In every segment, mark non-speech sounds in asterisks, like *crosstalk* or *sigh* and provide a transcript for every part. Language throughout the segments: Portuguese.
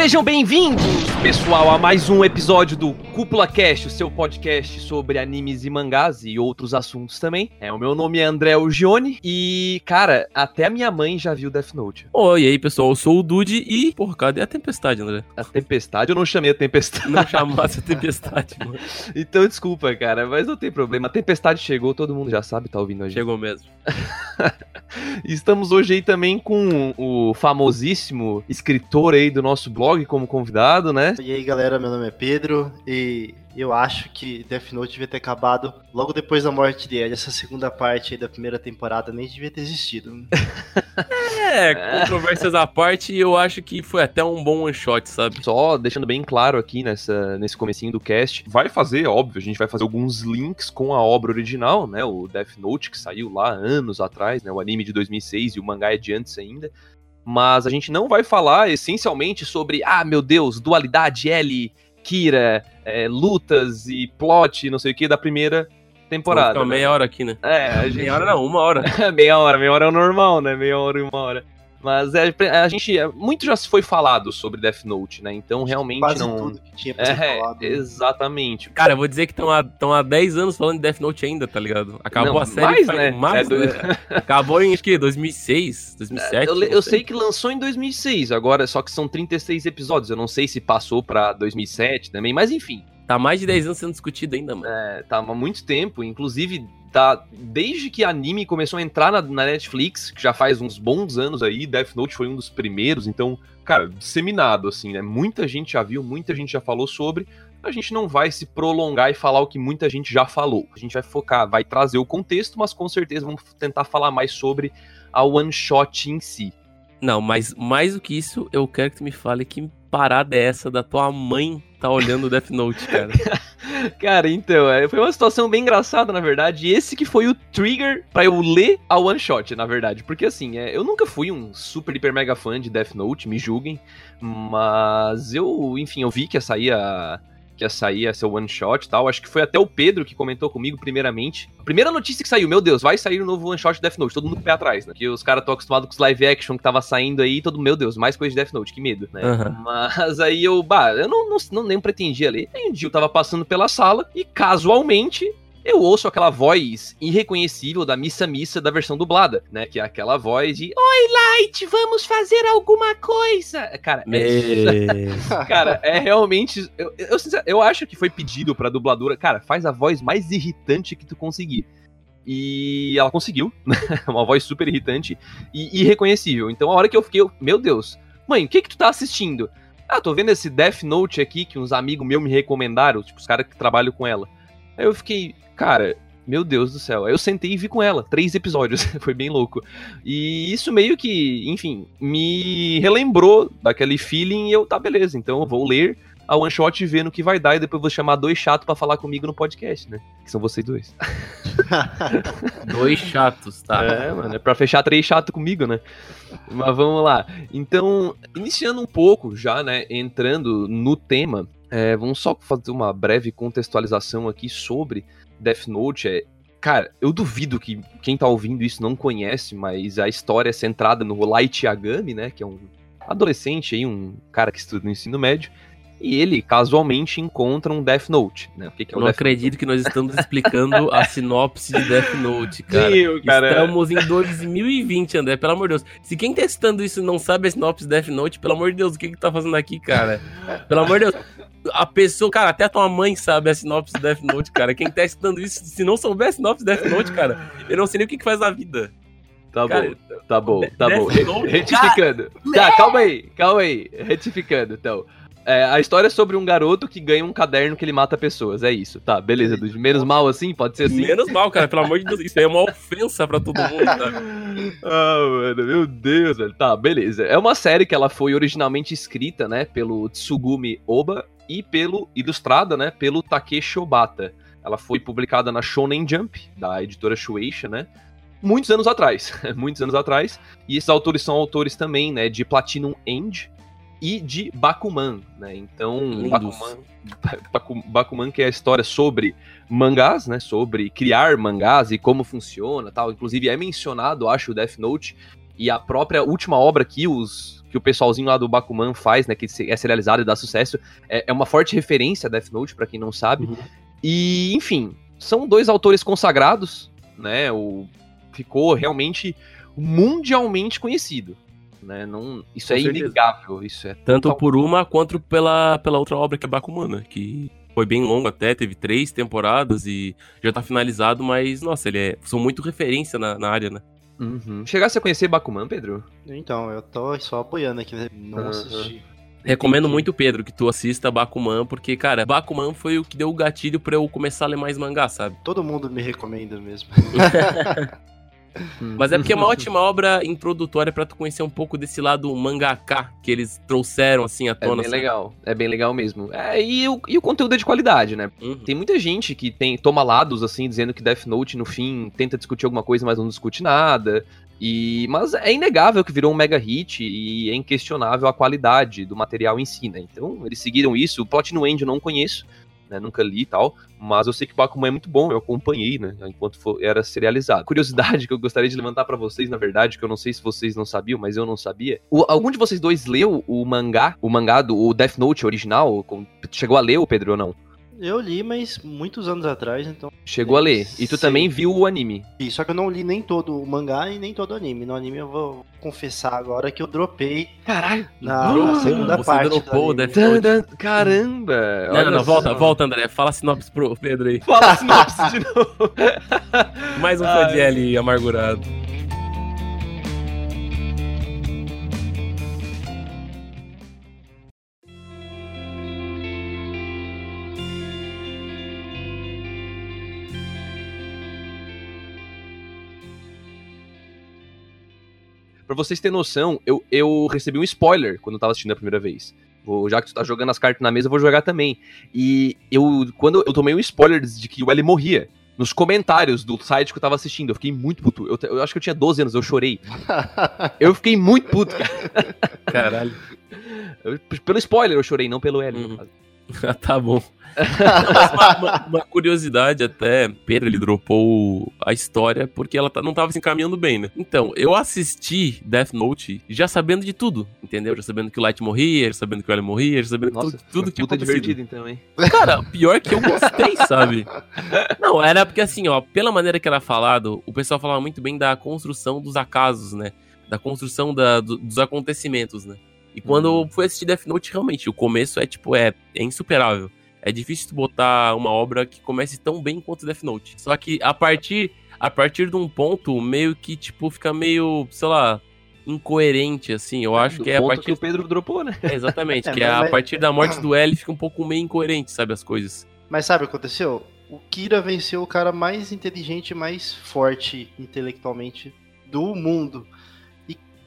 Sejam bem-vindos, pessoal, a mais um episódio do Cúpula Cast, o seu podcast sobre animes e mangás e outros assuntos também. É, o meu nome é André Ugione e, cara, até a minha mãe já viu Death Note. Oi, e aí, pessoal, eu sou o Dude e, porra, cadê a tempestade, André? A tempestade? Eu não chamei a tempestade. Não chamasse a tempestade, mano. *laughs* Então, desculpa, cara, mas não tem problema. A tempestade chegou, todo mundo já sabe, tá ouvindo a gente. Chegou mesmo. *laughs* Estamos hoje aí também com o famosíssimo escritor aí do nosso blog como convidado, né? E aí galera, meu nome é Pedro e eu acho que Death Note devia ter acabado logo depois da morte dele. Essa segunda parte aí da primeira temporada nem devia ter existido. *laughs* É, controvérsias à parte, eu acho que foi até um bom one shot, sabe? Só deixando bem claro aqui nessa, nesse comecinho do cast, vai fazer, óbvio, a gente vai fazer alguns links com a obra original, né? O Death Note, que saiu lá anos atrás, né? O anime de 2006 e o mangá é de antes ainda. Mas a gente não vai falar essencialmente sobre, ah, meu Deus, dualidade L, Kira, é, lutas e plot, não sei o que, da primeira temporada. Então, meia hora aqui, né? É, a gente... Meia hora não, uma hora. *laughs* meia hora, meia hora é o normal, né? Meia hora e uma hora. Mas é, a gente. Muito já se foi falado sobre Death Note, né? Então realmente Quase não. tudo que tinha pra ser É, falado. né? exatamente. Cara, eu vou dizer que estão há, tão há 10 anos falando de Death Note ainda, tá ligado? Acabou Não, a série mais, né? mais, É, né? *laughs* Acabou em, acho que, 2006, 2007? Eu, eu sei que lançou em 2006, agora só que são 36 episódios. Eu não sei se passou pra 2007 também, mas enfim. Tá mais de 10 anos sendo discutido ainda, mano. É, tá há muito tempo, inclusive tá desde que anime começou a entrar na, na Netflix, que já faz uns bons anos aí, Death Note foi um dos primeiros, então, cara, disseminado assim, né? Muita gente já viu, muita gente já falou sobre. A gente não vai se prolongar e falar o que muita gente já falou. A gente vai focar, vai trazer o contexto, mas com certeza vamos tentar falar mais sobre a one shot em si. Não, mas mais do que isso, eu quero que tu me fale que parada é essa da tua mãe tá olhando o Death Note, cara. *laughs* Cara, então, é, foi uma situação bem engraçada, na verdade. E esse que foi o trigger pra eu ler a one shot, na verdade. Porque assim, é, eu nunca fui um super, hiper, mega fã de Death Note, me julguem. Mas eu, enfim, eu vi que ia sair a. Que ia sair essa one shot e tal. Acho que foi até o Pedro que comentou comigo, primeiramente. A primeira notícia que saiu, meu Deus, vai sair o novo one shot de Death Note. Todo mundo com o pé atrás, né? Porque os caras estão acostumados com os live action que tava saindo aí. Todo meu Deus, mais coisa de Death Note, que medo, né? Aham. Mas aí eu, bah, eu não, não, não nem pretendia ler. Aí um dia eu tava passando pela sala e casualmente eu ouço aquela voz irreconhecível da Missa Missa da versão dublada, né? Que é aquela voz de Oi, Light, vamos fazer alguma coisa. Cara, é, *laughs* cara, é realmente. Eu, eu, eu acho que foi pedido pra dubladora. Cara, faz a voz mais irritante que tu conseguir. E ela conseguiu, né? *laughs* Uma voz super irritante e irreconhecível. Então a hora que eu fiquei, eu, meu Deus, mãe, o que que tu tá assistindo? Ah, tô vendo esse Death Note aqui que uns amigos meus me recomendaram, tipo, os caras que trabalham com ela. Aí eu fiquei, cara, meu Deus do céu. Aí eu sentei e vi com ela, três episódios, *laughs* foi bem louco. E isso meio que, enfim, me relembrou daquele feeling e eu, tá, beleza, então eu vou ler a one shot e ver no que vai dar e depois vou chamar dois chatos pra falar comigo no podcast, né? Que são vocês dois. *laughs* Dois chatos, tá? É, mano, é pra fechar três chato comigo, né? Mas vamos lá. Então, iniciando um pouco já, né? Entrando no tema, é, vamos só fazer uma breve contextualização aqui sobre Death Note. É, cara, eu duvido que quem tá ouvindo isso não conhece, mas a história é centrada no Light Yagami, né? Que é um adolescente aí, um cara que estuda no ensino médio. E ele casualmente encontra um Death Note, né? O que, que é o não Death acredito que nós estamos explicando a sinopse de Death Note, cara. Meu, cara. Estamos em 2020, André, pelo amor de Deus. Se quem tá testando isso não sabe a sinopse de Death Note, pelo amor de Deus, o que que tá fazendo aqui, cara? Pelo amor de Deus. A pessoa, cara, até a tua mãe sabe a sinopse de Death Note, cara. Quem tá testando isso, se não souber a sinopse de Death Note, cara, eu não sei nem o que que faz na vida. Tá Cara, bom, tá bom, tá Death bom. Note, Retificando. Tá, calma aí, calma aí. Retificando, então. É, a história é sobre um garoto que ganha um caderno que ele mata pessoas. É isso. Tá, beleza, Dude. Menos mal assim? Pode ser assim? Menos mal, cara, pelo amor de Deus. Isso aí é uma ofensa pra todo mundo? *laughs* Ah, mano, meu Deus, velho. Tá, beleza. É uma série que ela foi originalmente escrita, né, pelo Tsugumi Oba e pelo ilustrada, né, pelo Takeshi Obata. Ela foi publicada na Shonen Jump, da editora Shueisha, né? Muitos anos atrás, *laughs* muitos anos atrás. E esses autores são autores também, né, de Platinum End e de Bakuman, né? Então. Bakuman, *laughs* Baku- Bakuman que é a história sobre mangás, né? Sobre criar mangás e como funciona, tal. Inclusive é mencionado, acho, o Death Note e a própria última obra que os que o pessoalzinho lá do Bakuman faz, né? Que é serializado e dá sucesso, é, é uma forte referência a Death Note, pra quem não sabe. Uhum. E, enfim, são dois autores consagrados, né? O, ficou realmente mundialmente conhecido. Né? Não, isso Com é certeza. inegável. Isso é Tanto total- por uma quanto pela, pela outra obra que é Bakumana, que foi bem longa até, teve três temporadas e já tá finalizado, mas, nossa, ele é. São muito referência na, na área, né? Uhum. Chegasse a conhecer Bakuman, Pedro? Então, eu tô só apoiando aqui, né? não Aham. assisti. Recomendo Entendi. muito, Pedro, que tu assista Bakuman, porque, cara, Bakuman foi o que deu o gatilho pra eu começar a ler mais mangá, sabe? Todo mundo me recomenda mesmo. *laughs* *laughs* Mas é porque é uma ótima obra introdutória pra tu conhecer um pouco desse lado mangaka que eles trouxeram, assim, à É tona. bem sabe? legal, é bem legal mesmo. É, e, o, e o conteúdo é de qualidade, né? Uhum. Tem muita gente que tem toma lados, assim, dizendo que Death Note, no fim, tenta discutir alguma coisa, mas não discute nada. E, mas é inegável que virou um mega hit e é inquestionável a qualidade do material em si, né? Então, eles seguiram isso. O Platinum End eu não conheço, né? Nunca li e tal. Mas eu sei que o Bakuman é muito bom, eu acompanhei, né? Enquanto fo- era serializado. Curiosidade *laughs* que eu gostaria de levantar pra vocês, na verdade, que eu não sei se vocês não sabiam, mas eu não sabia. O- algum de vocês dois leu o mangá, o mangá do o Death Note original? Chegou a ler, o Pedro, ou não? Eu li, mas muitos anos atrás, então. Chegou a ler. E tu Sim. também viu o anime. E Só que eu não li nem todo o mangá e nem todo o anime. No anime eu vou confessar agora que eu dropei Caralho! na, na segunda Você parte. dropou o anime. Death Note. Caramba! Não, não, não, volta, volta, André. Fala a sinopse pro Pedro aí. Fala a *laughs* sinopse de novo. Mais um Ai. fã de L amargurado. Pra vocês terem noção, eu, eu recebi um spoiler quando eu tava assistindo a primeira vez. Vou, já que tu tá jogando as cartas na mesa, eu vou jogar também. E eu, quando eu tomei um spoiler de que o L morria, nos comentários do site que eu tava assistindo, eu fiquei muito puto. Eu, eu acho que eu tinha 12 anos, eu chorei. *laughs* Eu fiquei muito puto, cara. Caralho. Eu- pelo spoiler eu chorei, não pelo L. no Uhum. caso. Ah, *laughs* tá bom. Uma, *laughs* uma- uma curiosidade até, Pedro, ele dropou a história porque ela tá- não tava se encaminhando bem, né? Então, eu assisti Death Note já sabendo de tudo, entendeu? Já sabendo que o Light morria, já sabendo que o L morria, já sabendo Nossa, tudo, tudo que puta divertido então, hein? Cara, pior que eu gostei, *laughs* sabe? Não, era porque assim, ó, pela maneira que era falado, o pessoal falava muito bem da construção dos acasos, né? Da construção da- do- dos acontecimentos, né? E quando eu fui assistir Death Note, realmente, o começo é, tipo, é, é insuperável. É difícil tu botar uma obra que comece tão bem quanto Death Note. Só que a partir, a partir de um ponto, meio que, tipo, fica meio, sei lá, incoerente, assim. Eu acho Do que é a partir que o Pedro dropou, né? é, *laughs* exatamente, É, que é mas- a partir da morte do L fica um pouco meio incoerente, sabe, as coisas. Mas sabe o que aconteceu? O Kira venceu o cara mais inteligente e mais forte intelectualmente do mundo.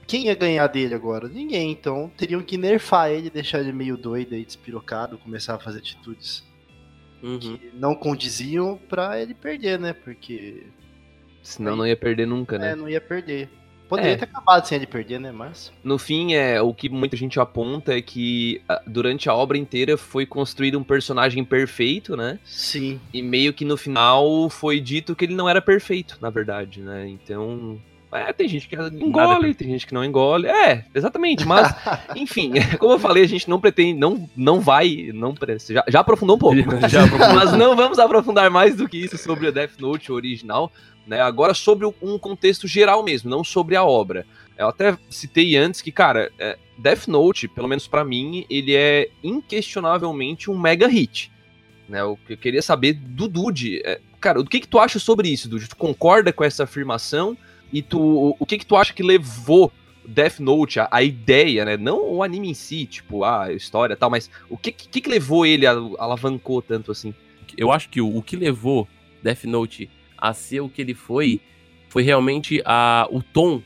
E quem ia ganhar dele agora? Ninguém. Então teriam que nerfar ele, deixar ele meio doido aí, despirocado, começar a fazer atitudes Uhum. que não condiziam pra ele perder, né? Porque Senão não ia perder nunca, né? é, não ia perder. Poderia É. ter acabado sem ele perder, né? Mas. No fim, é o que muita gente aponta é que ah, durante a obra inteira foi construído um personagem perfeito, né? Sim. E meio que no final foi dito que ele não era perfeito, na verdade, né? Então. É, tem gente que engole, tem gente que não engole. É, exatamente. Mas, *laughs* enfim, *laughs* como eu falei, a gente não pretende, não, não vai, não já, já aprofundou um pouco. Já aprofundou. *laughs* Mas não vamos aprofundar mais do que isso sobre o Death Note original, né? Agora sobre um contexto geral mesmo, não sobre a obra. Eu até citei antes que, cara, é, Death Note, pelo menos pra mim, ele é inquestionavelmente um mega hit. Né? O que eu queria saber do Dude, é, cara, o que que tu acha sobre isso, Dude? Tu concorda com essa afirmação? E tu, o, o que que tu acha que levou Death Note, a, a ideia, né? Não o anime em si, tipo, a história e tal, mas o que, que que levou ele, a, alavancou tanto assim? eu acho que o, o que levou Death Note a ser o que ele foi foi realmente a, o tom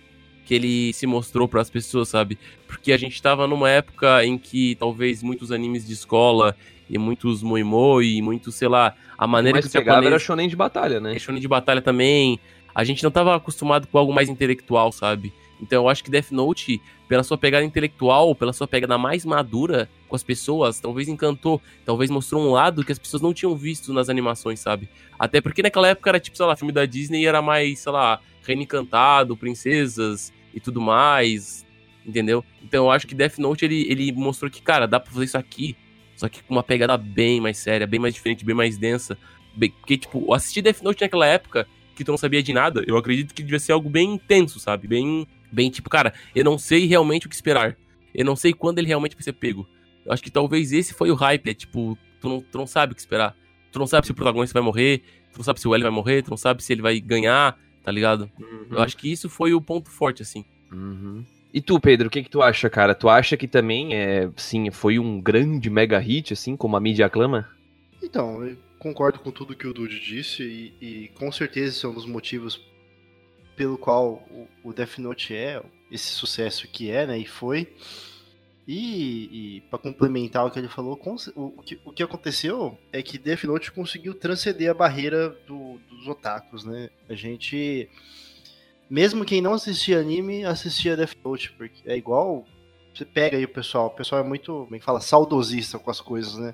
que ele se mostrou para as pessoas, sabe? Porque a gente tava numa época em que talvez muitos animes de escola e muitos moimoi e muitos, sei lá, a maneira Mas que o pegava era japonês shonen de batalha, né? shonen de batalha também, a gente não tava acostumado com algo mais intelectual, sabe? Então eu acho que Death Note, pela sua pegada intelectual, pela sua pegada mais madura com as pessoas, talvez encantou, talvez mostrou um lado que as pessoas não tinham visto nas animações, sabe? Até porque naquela época era tipo, sei lá, filme da Disney era mais, sei lá, Reino Encantado, princesas e tudo mais, entendeu? Então eu acho que Death Note ele, ele mostrou que, cara, dá pra fazer isso aqui, só que com uma pegada bem mais séria, bem mais diferente, bem mais densa. Bem, porque, tipo, assistir Death Note naquela época, que tu não sabia de nada, eu acredito que devia ser algo bem intenso, sabe? Bem Bem, tipo, cara, eu não sei realmente o que esperar. Eu não sei quando ele realmente vai ser pego. Eu acho que talvez esse foi o hype, é tipo, tu não, tu não sabe o que esperar. Tu não sabe se o protagonista vai morrer, tu não sabe se o L vai morrer, tu não sabe se ele vai ganhar, tá ligado? Uhum. Eu acho que isso foi o ponto forte, assim. Uhum. E tu, Pedro, o que que tu acha, cara? Tu acha que também, é, sim, foi um grande mega hit, assim, como a mídia aclama? Então, eu concordo com tudo que o Dude disse e, e com certeza esse é um dos motivos pelo qual o, o Death Note é esse sucesso que é, né, e foi. E, e para complementar o que ele falou, o, que, o que aconteceu é que Death Note conseguiu transcender a barreira do, dos otakus, né? A gente, mesmo quem não assistia anime, assistia Death Note, porque é igual. Você pega aí o pessoal, o pessoal é muito, como é fala, saudosista com as coisas, né?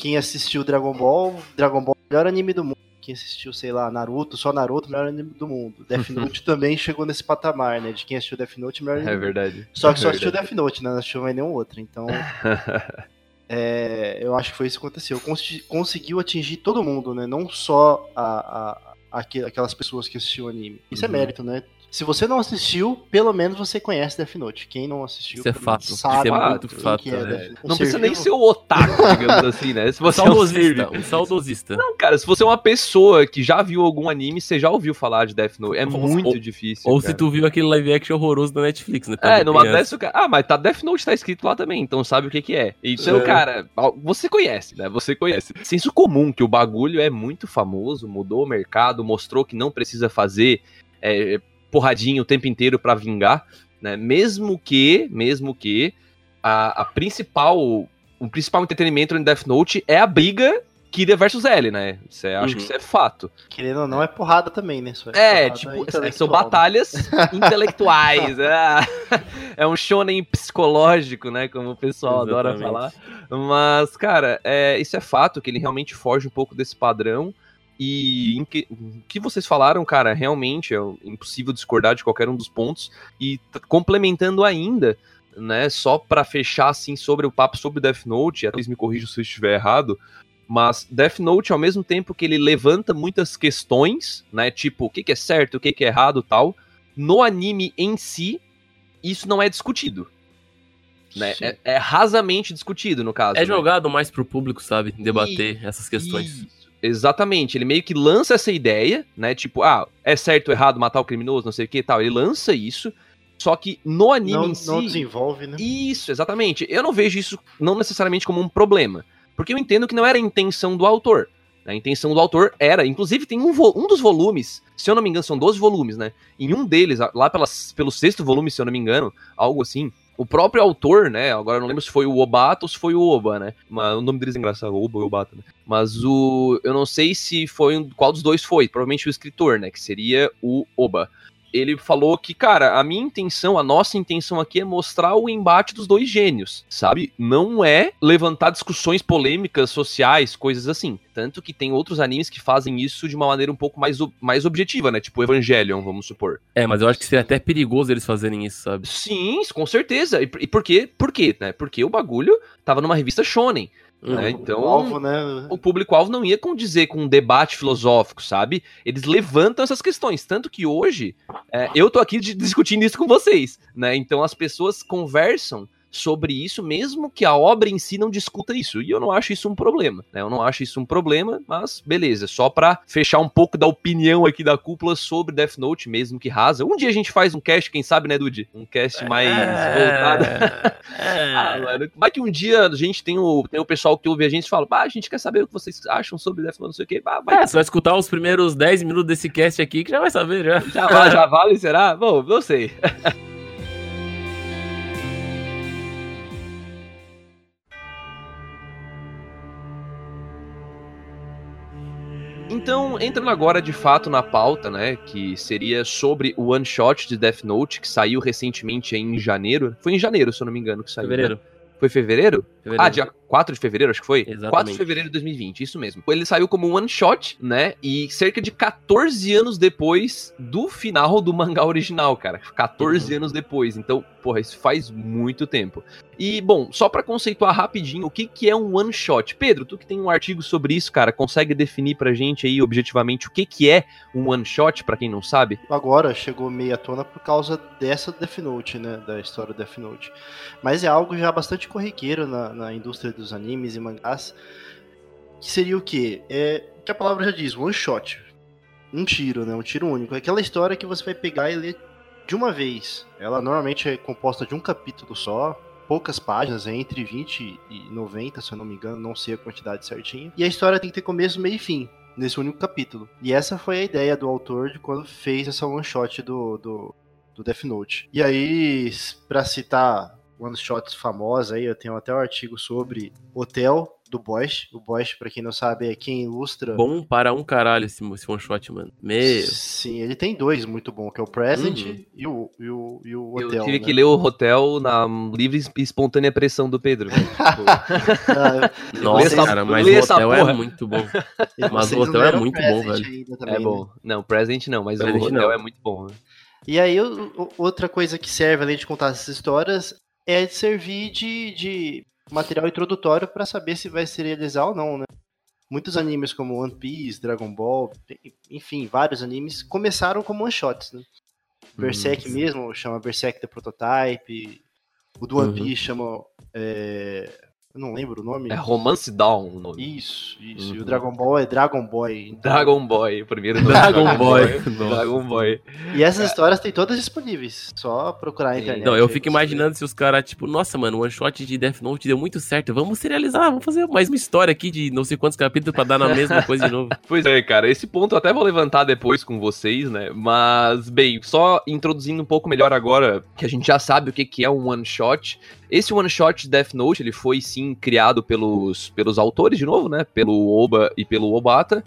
Quem assistiu Dragon Ball, Dragon Ball é o melhor anime do mundo quem assistiu, sei lá, Naruto, só Naruto, melhor anime do mundo. Death *laughs* Note também chegou nesse patamar, né? De quem assistiu Death Note, melhor anime. É verdade. Só *laughs* que é só assistiu Death Note, né? Não assistiu mais nenhum outro. Então. *laughs* é, eu acho que foi isso que aconteceu. conseguiu atingir todo mundo, né? Não só a, a, aquelas pessoas que assistiam anime. Isso é uhum. é mérito, né? Se você não assistiu, pelo menos você conhece Death Note. Quem não assistiu, Isso é fato. sabe Isso é muito fato. É né? um não precisa nem ser o otaku, digamos assim, né? Se você um saudosista, um saudosista. Não, cara, se você é uma pessoa que já viu algum anime, você já ouviu falar de Death Note. É ou, muito ou, difícil. Ou cara. se tu viu aquele live action horroroso da Netflix, né? É, numa dessa, Ah, mas tá Death Note tá escrito lá também, então sabe o que que é. Então, é. cara, você conhece, né? Você conhece. Senso comum que o bagulho é muito famoso, mudou o mercado, mostrou que não precisa fazer é, porradinha o tempo inteiro para vingar, né? Mesmo que, mesmo que a, a principal, o principal entretenimento no Death Note é a briga Kira versus L, né? Isso é, acho uhum. que isso é fato. Querendo ou não, é porrada também, né? É, é tipo, é, são batalhas *laughs* intelectuais. é, é um shonen psicológico, né? Como o pessoal Exatamente. adora falar. Mas, cara, é, isso é fato, que ele realmente foge um pouco desse padrão. E em que, em que vocês falaram, cara, realmente é impossível discordar de qualquer um dos pontos. E complementando ainda, né, só para fechar assim sobre o papo sobre Death Note, até me corrijam se eu estiver errado, mas Death Note, ao mesmo tempo que ele levanta muitas questões, né, tipo, o que, que é certo, o que, que é errado tal, no anime em si, isso não é discutido. Né? É, é, rasamente discutido, no caso. É né? jogado mais pro público, sabe? Debater e, essas questões. Isso. Exatamente, ele meio que lança essa ideia, né? Tipo, ah, é certo ou errado matar o criminoso, não sei o que tal. Ele lança isso, só que no anime não, em si. Não desenvolve, né? Isso, exatamente. Eu não vejo isso não necessariamente como um problema. Porque eu entendo que não era a intenção do autor. A intenção do autor era, inclusive tem um, um dos volumes, se eu não me engano, são 12 volumes, né? Em um deles, lá pelas, pelo sexto volume, se eu não me engano, algo assim, o próprio autor, né? Agora eu não lembro se foi o Obata ou se foi o Oba, né? Mas o nome deles é engraçado, Oba ou Obata, né? Mas o. Eu não sei se foi. Qual dos dois foi? Provavelmente o escritor, né? Que seria o Oba ele falou que, cara, a minha intenção, a nossa intenção aqui é mostrar o embate dos dois gênios, sabe? Não é levantar discussões polêmicas sociais, coisas assim. Tanto que tem outros animes que fazem isso de uma maneira um pouco mais, mais objetiva, né? Tipo Evangelion, vamos supor. É, mas eu acho que seria até perigoso eles fazerem isso, sabe? Sim, com certeza. E, e por quê? Por quê, né? Porque o bagulho tava numa revista shonen. Né? Então, o, alvo, né? o público-alvo não ia condizer com um debate filosófico, sabe? Eles levantam essas questões. Tanto que hoje, é, eu tô aqui *laughs* discutindo isso com vocês, né? Então as pessoas conversam sobre isso, mesmo que a obra em si não discuta isso. E eu não acho isso um problema, né? Eu não acho isso um problema, mas beleza, só pra fechar um pouco da opinião aqui da cúpula sobre Death Note, mesmo que rasa. Um dia a gente faz um cast, quem sabe, né, Dude? Um cast mais é... voltado. *laughs* É... ah, mano, vai que um dia a gente tem o, tem o pessoal que ouve a gente e fala, bah, a gente quer saber o que vocês acham sobre Death Note, não sei o quê. Bah, vai... É, você vai escutar os primeiros 10 minutos desse cast aqui que já vai saber, já. Já, já vale, será? Bom, não sei. *laughs* Então, entrando agora de fato na pauta, né, que seria sobre o One Shot de Death Note, que saiu recentemente em janeiro. Foi em janeiro, se eu não me engano, que saiu. né? Fevereiro. Foi fevereiro? Fevereiro. Ah, dia 4 de fevereiro, acho que foi? Exatamente. 4 de fevereiro de 2020, isso mesmo. Ele saiu como um one shot, né? E cerca de 14 anos depois do final do mangá original, cara. 14 Uhum. anos depois. Então, porra, isso faz muito tempo. E, bom, só pra conceituar rapidinho o que, que é um one shot. Pedro, tu que tem um artigo sobre isso, cara, consegue definir pra gente aí objetivamente o que, que é um one shot, pra quem não sabe? Agora chegou meio à tona por causa dessa Death Note, né? Da história do Death Note. Mas é algo já bastante corriqueiro na, na indústria dos animes e mangás. Que seria o quê? É que a palavra já diz, one shot. Um tiro, né? Um tiro único. É aquela história que você vai pegar e ler de uma vez. Ela normalmente é composta de um capítulo só. Poucas páginas, é entre 20 e 90, se eu não me engano, não sei a quantidade certinha. E a história tem que ter começo, meio e fim nesse único capítulo. E essa foi a ideia do autor de quando fez essa one shot do, do, do Death Note. E aí, pra citar one shots famosa aí, eu tenho até um artigo sobre Hotel do Bosch. O Bosch, pra quem não sabe, é quem ilustra. Bom para um caralho esse, esse one shot, mano. Meu. Sim, ele tem dois muito bons, que é o Present Uhum. e, o, e, o, e o Eu Hotel. tive né? que ler o Hotel na livre e espontânea pressão do Pedro. velho. *laughs* Tipo, Ah, Nossa, cara, mas o hotel é muito bom. *laughs* Mas vocês o Hotel é muito bom, velho. ainda também, é né? bom. Não, Present não, mas Present o Hotel não. é muito bom. né? E aí, outra coisa que serve, além de contar essas histórias, é servir de, de material introdutório pra saber se vai serializar ou não, né? Muitos animes como One Piece, Dragon Ball, enfim, vários animes começaram como one shots, né? Berserk Hum, mesmo chama Berserk The Prototype, o do One Uhum. Piece chama. é, Eu não lembro o nome. É Romance Dawn o nome. Isso, isso. E Uhum. o Dragon Ball é Dragon Boy. Então- Dragon Boy, o primeiro nome. *laughs* Dragon Boy. Dragon Boy. E essas histórias tem todas disponíveis. Só procurar na Sim. internet. Não, eu fico imaginando se os caras, tipo, nossa, mano, o one shot de Death Note deu muito certo. Vamos serializar, vamos fazer mais uma história aqui de não sei quantos capítulos pra dar na mesma *laughs* coisa de novo. Pois é, cara, esse ponto eu até vou levantar depois com vocês, né? Mas, bem, só introduzindo um pouco melhor agora, que a gente já sabe o que que é um one shot. Esse one shot de Death Note, ele foi sim criado pelos, pelos autores, de novo, né? Pelo Oba e pelo Obata.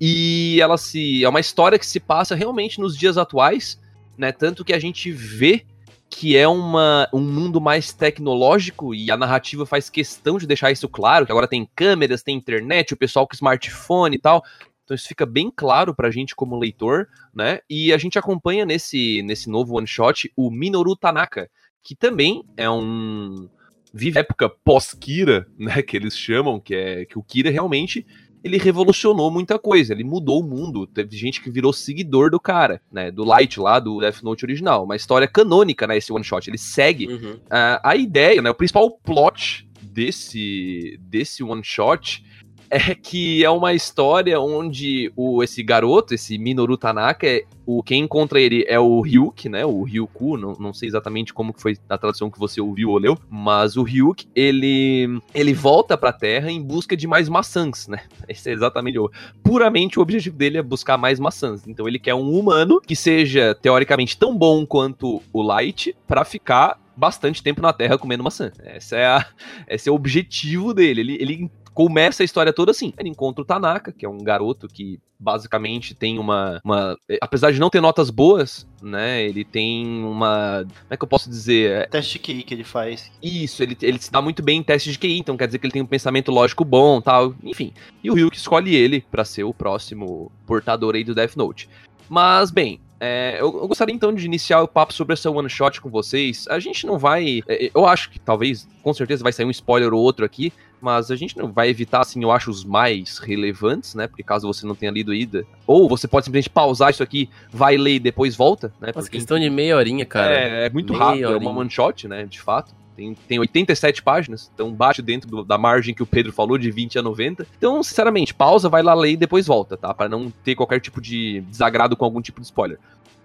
E ela se. É uma história que se passa realmente nos dias atuais, né? Tanto que a gente vê que é uma, um mundo mais tecnológico e a narrativa faz questão de deixar isso claro, que agora tem câmeras, tem internet, o pessoal com smartphone e tal. Então isso fica bem claro pra gente como leitor, né? E a gente acompanha nesse, nesse novo one shot o Minoru Tanaka, que também é um vive época pós-Kira, né, que eles chamam, que é que o Kira realmente ele revolucionou muita coisa, ele mudou o mundo. Teve gente que virou seguidor do cara, né, do Light lá do Death Note original, uma história canônica, né, esse one shot. Ele segue Uhum. ah, a ideia, né, o principal plot desse, desse one shot é que é uma história onde o, esse garoto, esse Minoru Tanaka, é, o, quem encontra ele é o Ryuk, né? O Ryuku, não, não sei exatamente como que foi a tradução que você ouviu ou leu, mas o Ryuk, ele, ele volta pra Terra em busca de mais maçãs, né? *laughs* Esse é exatamente o. Puramente o objetivo dele é buscar mais maçãs. Então ele quer um humano que seja, teoricamente, tão bom quanto o Light pra ficar bastante tempo na Terra comendo maçã. Essa é a, esse é o objetivo dele. Ele, ele começa a história toda assim. Ele encontra o Tanaka, que é um garoto que basicamente tem uma, uma. Apesar de não ter notas boas, né? Ele tem uma. Como é que eu posso dizer? É, Teste de QI que ele faz. isso, ele, ele se dá muito bem em teste de QI, então quer dizer que ele tem um pensamento lógico bom tal. Enfim. E o Ryuk escolhe ele pra ser o próximo portador aí do Death Note. Mas, bem, é, eu, eu gostaria então de iniciar o papo sobre essa one shot com vocês. A gente não vai. é, eu acho que talvez, com certeza, vai sair um spoiler ou outro aqui. Mas a gente não vai evitar, assim, eu acho, os mais relevantes, né? Porque caso você não tenha lido ainda. Ou você pode simplesmente pausar isso aqui, vai ler e depois volta, né? Nossa, Porque, questão de meia horinha, cara. é, é muito Meia rápido, é horinha. uma one shot, né? De fato. Tem, tem 87 páginas, então bate dentro do- da margem que o Pedro falou, de 20 a 90. Então, sinceramente, pausa, vai lá ler e depois volta, tá? Pra não ter qualquer tipo de desagrado com algum tipo de spoiler.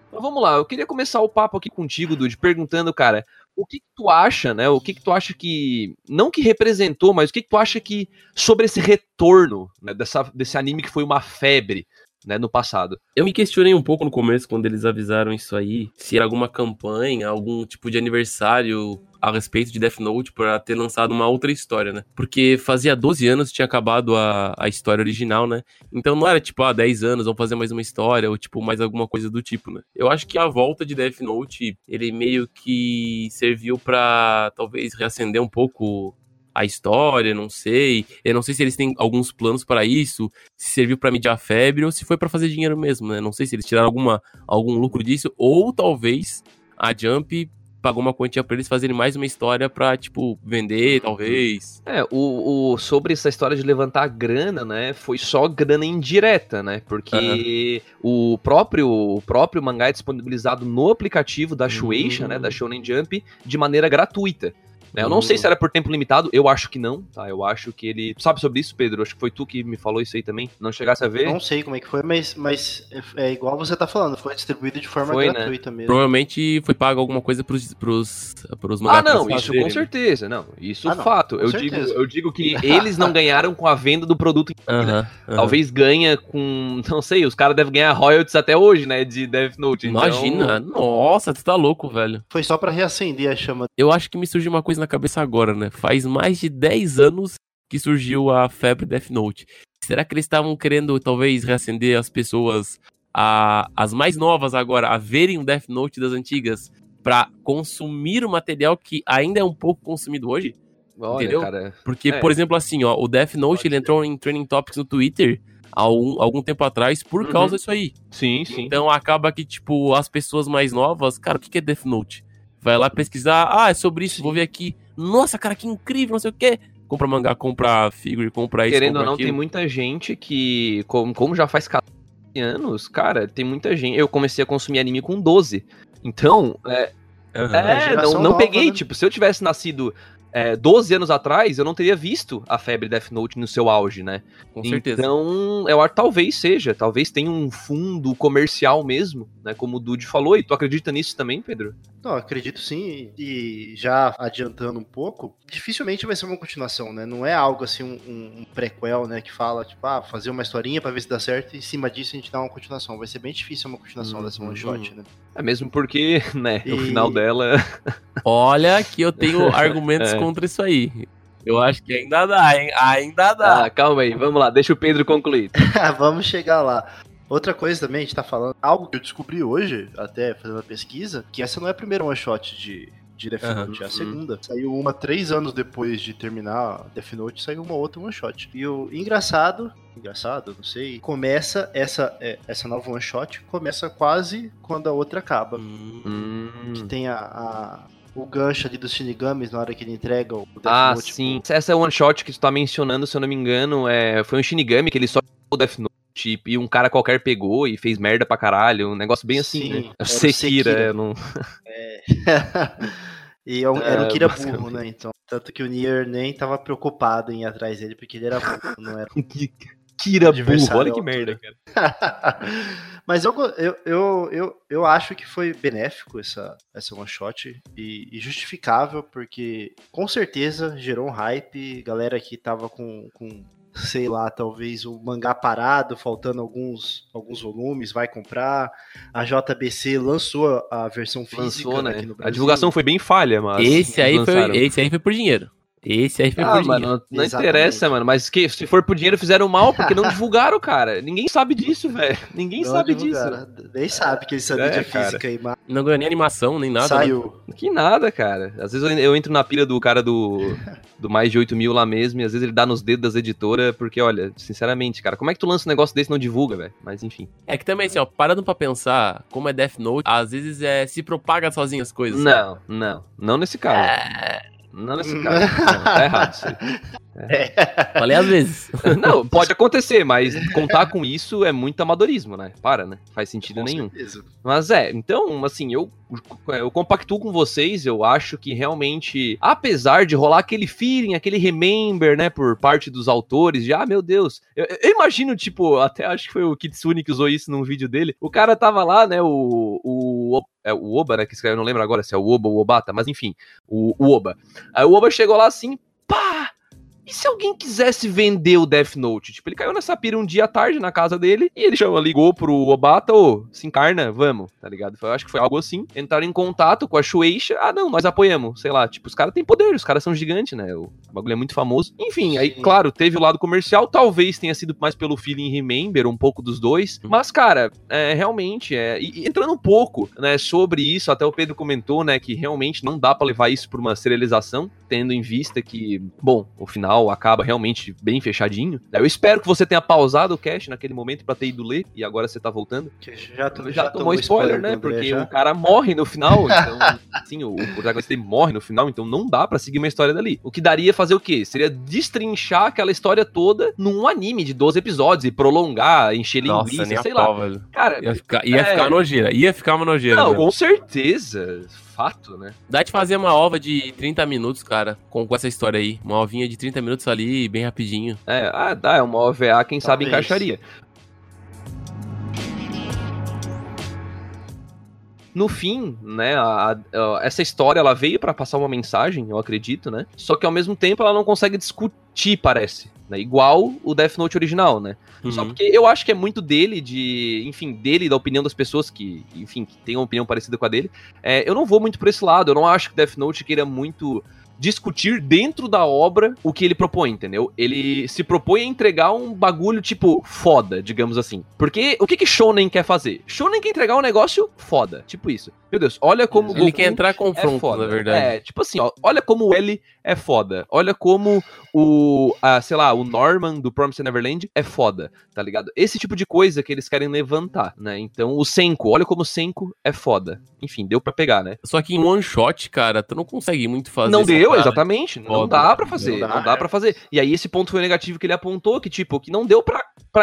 Então vamos lá, eu queria começar o papo aqui contigo, Dude, perguntando, cara, o que, que tu acha, né? O que, que tu acha que. Não que representou, mas o que, que tu acha que. sobre esse retorno né, dessa, desse anime que foi uma febre né, no passado. Eu me questionei um pouco no começo, quando eles avisaram isso aí, se era alguma campanha, algum tipo de aniversário a respeito de Death Note para ter lançado uma outra história, né? Porque fazia 12 anos que tinha acabado a, a história original, né? Então não era tipo, ah, 10 anos, vamos fazer mais uma história, ou tipo, mais alguma coisa do tipo, né? Eu acho que a volta de Death Note, ele meio que serviu para talvez reacender um pouco a história, não sei. Eu não sei se eles têm alguns planos para isso, se serviu para mediar febre ou se foi para fazer dinheiro mesmo, né? Não sei se eles tiraram alguma, algum lucro disso ou talvez a Jump pagou uma quantia pra eles fazerem mais uma história pra, tipo, vender, talvez. É, o, o, sobre essa história de levantar grana, né, foi só grana indireta, né, porque uhum. o, próprio, o próprio mangá é disponibilizado no aplicativo da Shueisha, uhum. né, da. Shonen Jump, de maneira gratuita. Né? Eu não sei se era por tempo limitado, eu acho que não, tá? Eu acho que ele. Tu sabe sobre isso, Pedro? Acho que foi tu que me falou isso aí também. Não chegasse a ver? Não sei como é que foi, mas, mas é igual você tá falando, foi distribuído de forma foi, né? gratuita né? mesmo. Provavelmente foi pago alguma coisa pros, pros, pros Ah, não, isso com certeza. Não, isso ah, não, fato. Eu digo, eu digo que *laughs* eles não ganharam com a venda do produto. Uh -huh, uh -huh. Talvez ganha com. Não sei, os caras devem ganhar royalties até hoje, né? De Death Note. Então... Imagina, nossa, tu tá louco, velho. Foi só para reacender a chama. Eu acho que me surgiu uma coisa na cabeça agora, né? Faz mais de 10 anos que surgiu a febre Death Note. Será que eles estavam querendo talvez reacender as pessoas, a, as mais novas agora, a verem o Death Note das antigas para consumir o material que ainda é um pouco consumido hoje? Olha, entendeu? Cara, Porque, é. por exemplo, assim, ó, o Death Note ele entrou em Training Topics no Twitter há algum, algum tempo atrás por uhum. causa disso aí. Sim, sim. Então acaba que, tipo, as pessoas mais novas, cara, o que é Death Note? Vai lá pesquisar, ah, é sobre isso, vou ver aqui. Nossa, cara, que incrível, não sei o quê. Compra mangá, compra figure, compra isso. Querendo ou não, aquilo. tem muita gente que, como, como já faz 14 anos, cara, tem muita gente. Eu comecei a consumir anime com 12. Então, é. Uhum. É, não, não nova, peguei, né? tipo, se eu tivesse nascido é, 12 anos atrás, eu não teria visto a febre Death Note no seu auge, né? Com certeza. Então, eu acho talvez seja, talvez tenha um fundo comercial mesmo, né? Como o Dude falou. E tu acredita nisso também, Pedro? Não, acredito sim. E já adiantando um pouco, dificilmente vai ser uma continuação, né? Não é algo assim, um, um prequel, né? Que fala, tipo, ah, fazer uma historinha para ver se dá certo e em cima disso a gente dá uma continuação. Vai ser bem difícil uma continuação uhum. dessa one shot, né? É mesmo porque, *laughs* né, e... o final dela. *laughs* Olha que eu tenho *laughs* argumentos é. contra isso aí. Eu acho que ainda dá, hein? Ainda dá. Ah, calma aí, vamos lá, deixa o Pedro concluir. vamos chegar lá. Outra coisa também, a gente tá falando, algo que eu descobri hoje, até fazendo a pesquisa, que essa não é a primeira one shot de, de Death Note, uhum. é a segunda. Saiu uma três anos depois de terminar Death Note, saiu uma outra one shot. E o engraçado, engraçado, não sei, começa essa, é, essa nova one shot, começa quase quando a outra acaba. Hum. Que tem a, a o gancho ali dos Shinigamis na hora que ele entrega o Death ah, Note. Ah, sim. Pro... Essa é one shot que tu tá mencionando, se eu não me engano, é... foi um Shinigami que ele só o Death Note Tipo, e um cara qualquer pegou e fez merda pra caralho. Um negócio bem assim, Sim, né? Sekira, Sekira. É, não... É. *laughs* e era um, era um Kira burro, né? Então, tanto que o Nier nem tava preocupado em ir atrás dele, porque ele era burro, não era. *laughs* Kira burro, olha que merda, cara. *laughs* Mas eu, eu, eu, eu, eu acho que foi benéfico essa, essa one shot e, e, justificável, porque com certeza gerou um hype, galera que tava com, com sei lá, talvez o mangá parado, faltando alguns, alguns volumes, vai comprar. A JBC lançou a versão física lançou, né? A divulgação foi bem falha, mas. Esse aí, foi, esse aí foi por dinheiro. Esse aí foi ah, por mano, dinheiro. Não, interessa, mano. Mas que, se for por dinheiro, fizeram mal porque não divulgaram, cara. Ninguém sabe disso, velho. Ninguém não sabe divulgaram. disso. Nem sabe que eles sabem é, de física aí, mas... Não ganhou nem animação, nem nada. Né? Saiu. Né? Que nada, cara. Às vezes eu, eu, entro na pilha do cara do, do mais de 8 mil lá mesmo, e às vezes ele dá nos dedos das editoras, porque, olha, sinceramente, cara, como é que tu lança um negócio desse e não divulga, velho? Mas enfim. É que também, assim, ó, parando pra pensar, como é Death Note, às vezes é se propaga sozinho as coisas. Não, não. Não nesse caso. É... Não nesse caso. Não, tá errado isso aí. *laughs* É. Falei às vezes. *laughs* Não, pode acontecer, mas contar com isso é muito amadorismo, né? Para, né? Faz sentido com nenhum. Certeza. Mas é, então, assim, eu, eu compactuo com vocês, eu acho que realmente, apesar de rolar aquele feeling, aquele remember, né, por parte dos autores, de, ah, meu Deus, eu, eu imagino, tipo, até acho que foi o Kitsune que usou isso num vídeo dele, o cara tava lá, né, o, o, é o Oba, né, que escreve, eu não lembro agora se é o Oba ou o Obata, mas enfim, o, o Oba. Aí o Oba chegou lá assim! E se alguém quisesse vender o Death Note? Tipo, ele caiu nessa pira um dia à tarde na casa dele e ele chamou, ligou pro Obata, ô, se encarna, vamos, tá ligado? Eu acho que foi algo assim. Entraram em contato com a Shueisha. Ah, não, nós apoiamos. Sei lá, tipo, os caras têm poder, os caras são gigantes, né? O bagulho é muito famoso. Enfim, aí, claro, teve o lado comercial. Talvez tenha sido mais pelo feeling Remember, um pouco dos dois. Mas, cara, é, realmente, é, e, entrando um pouco, né, sobre isso, até o Pedro comentou, né, que realmente não dá pra levar isso por uma serialização, tendo em vista que, bom, o final acaba realmente bem fechadinho. Eu espero que você tenha pausado o cast naquele momento pra ter ido ler, e agora você tá voltando. Que Já, to- Já, tomou spoiler, né? do André Porque já. o cara morre no final, então, *laughs* assim, o, o protagonista morre no final, então não dá pra seguir uma história dali. O que daria fazer o quê? Seria destrinchar aquela história toda num anime de 12 episódios e prolongar, encher Nossa, linguiça, sei lá. pau, velho. Cara, Ia ficar, ia É. ficar nojeira. Ia ficar uma nojeira. não, velho. com certeza. Fato, né? Dá de fazer uma ova de 30 minutos, cara, com, com essa história aí. Uma ovinha de 30 minutos ali, bem rapidinho. É, ah, dá, é uma OVA, quem sabe Talvez. encaixaria. No fim, né, a- a- essa história ela veio pra passar uma mensagem, eu acredito, né? Só que ao mesmo tempo ela não consegue discutir, parece, né? Igual o Death Note original, né? Só Uhum. porque eu acho que é muito dele, de. Enfim, dele da opinião das pessoas que, enfim, que tem uma opinião parecida com a dele. É, eu não vou muito por esse lado. Eu não acho que Death Note queira muito discutir dentro da obra o que ele propõe, entendeu? Ele se propõe a entregar um bagulho, tipo, foda, digamos assim. Porque o que que Shonen quer fazer? Shonen quer entregar um negócio foda, tipo isso. Meu Deus, olha como o Ele Goku quer entrar é confronto, foda. na verdade. É, tipo assim, ó, olha como o L é foda. Olha como o, ah, sei lá, o Norman do Promised Neverland é foda, tá ligado? Esse tipo de coisa que eles querem levantar, né? Então, o Senko, olha como o Senko é foda. Enfim, deu pra pegar, né? Só que em one shot, cara, tu não consegue muito fazer. não deu, parada. exatamente. Não Foda. dá pra fazer, Não não dá, dá, é. pra fazer. E aí esse ponto foi o negativo que ele apontou, que tipo, que não deu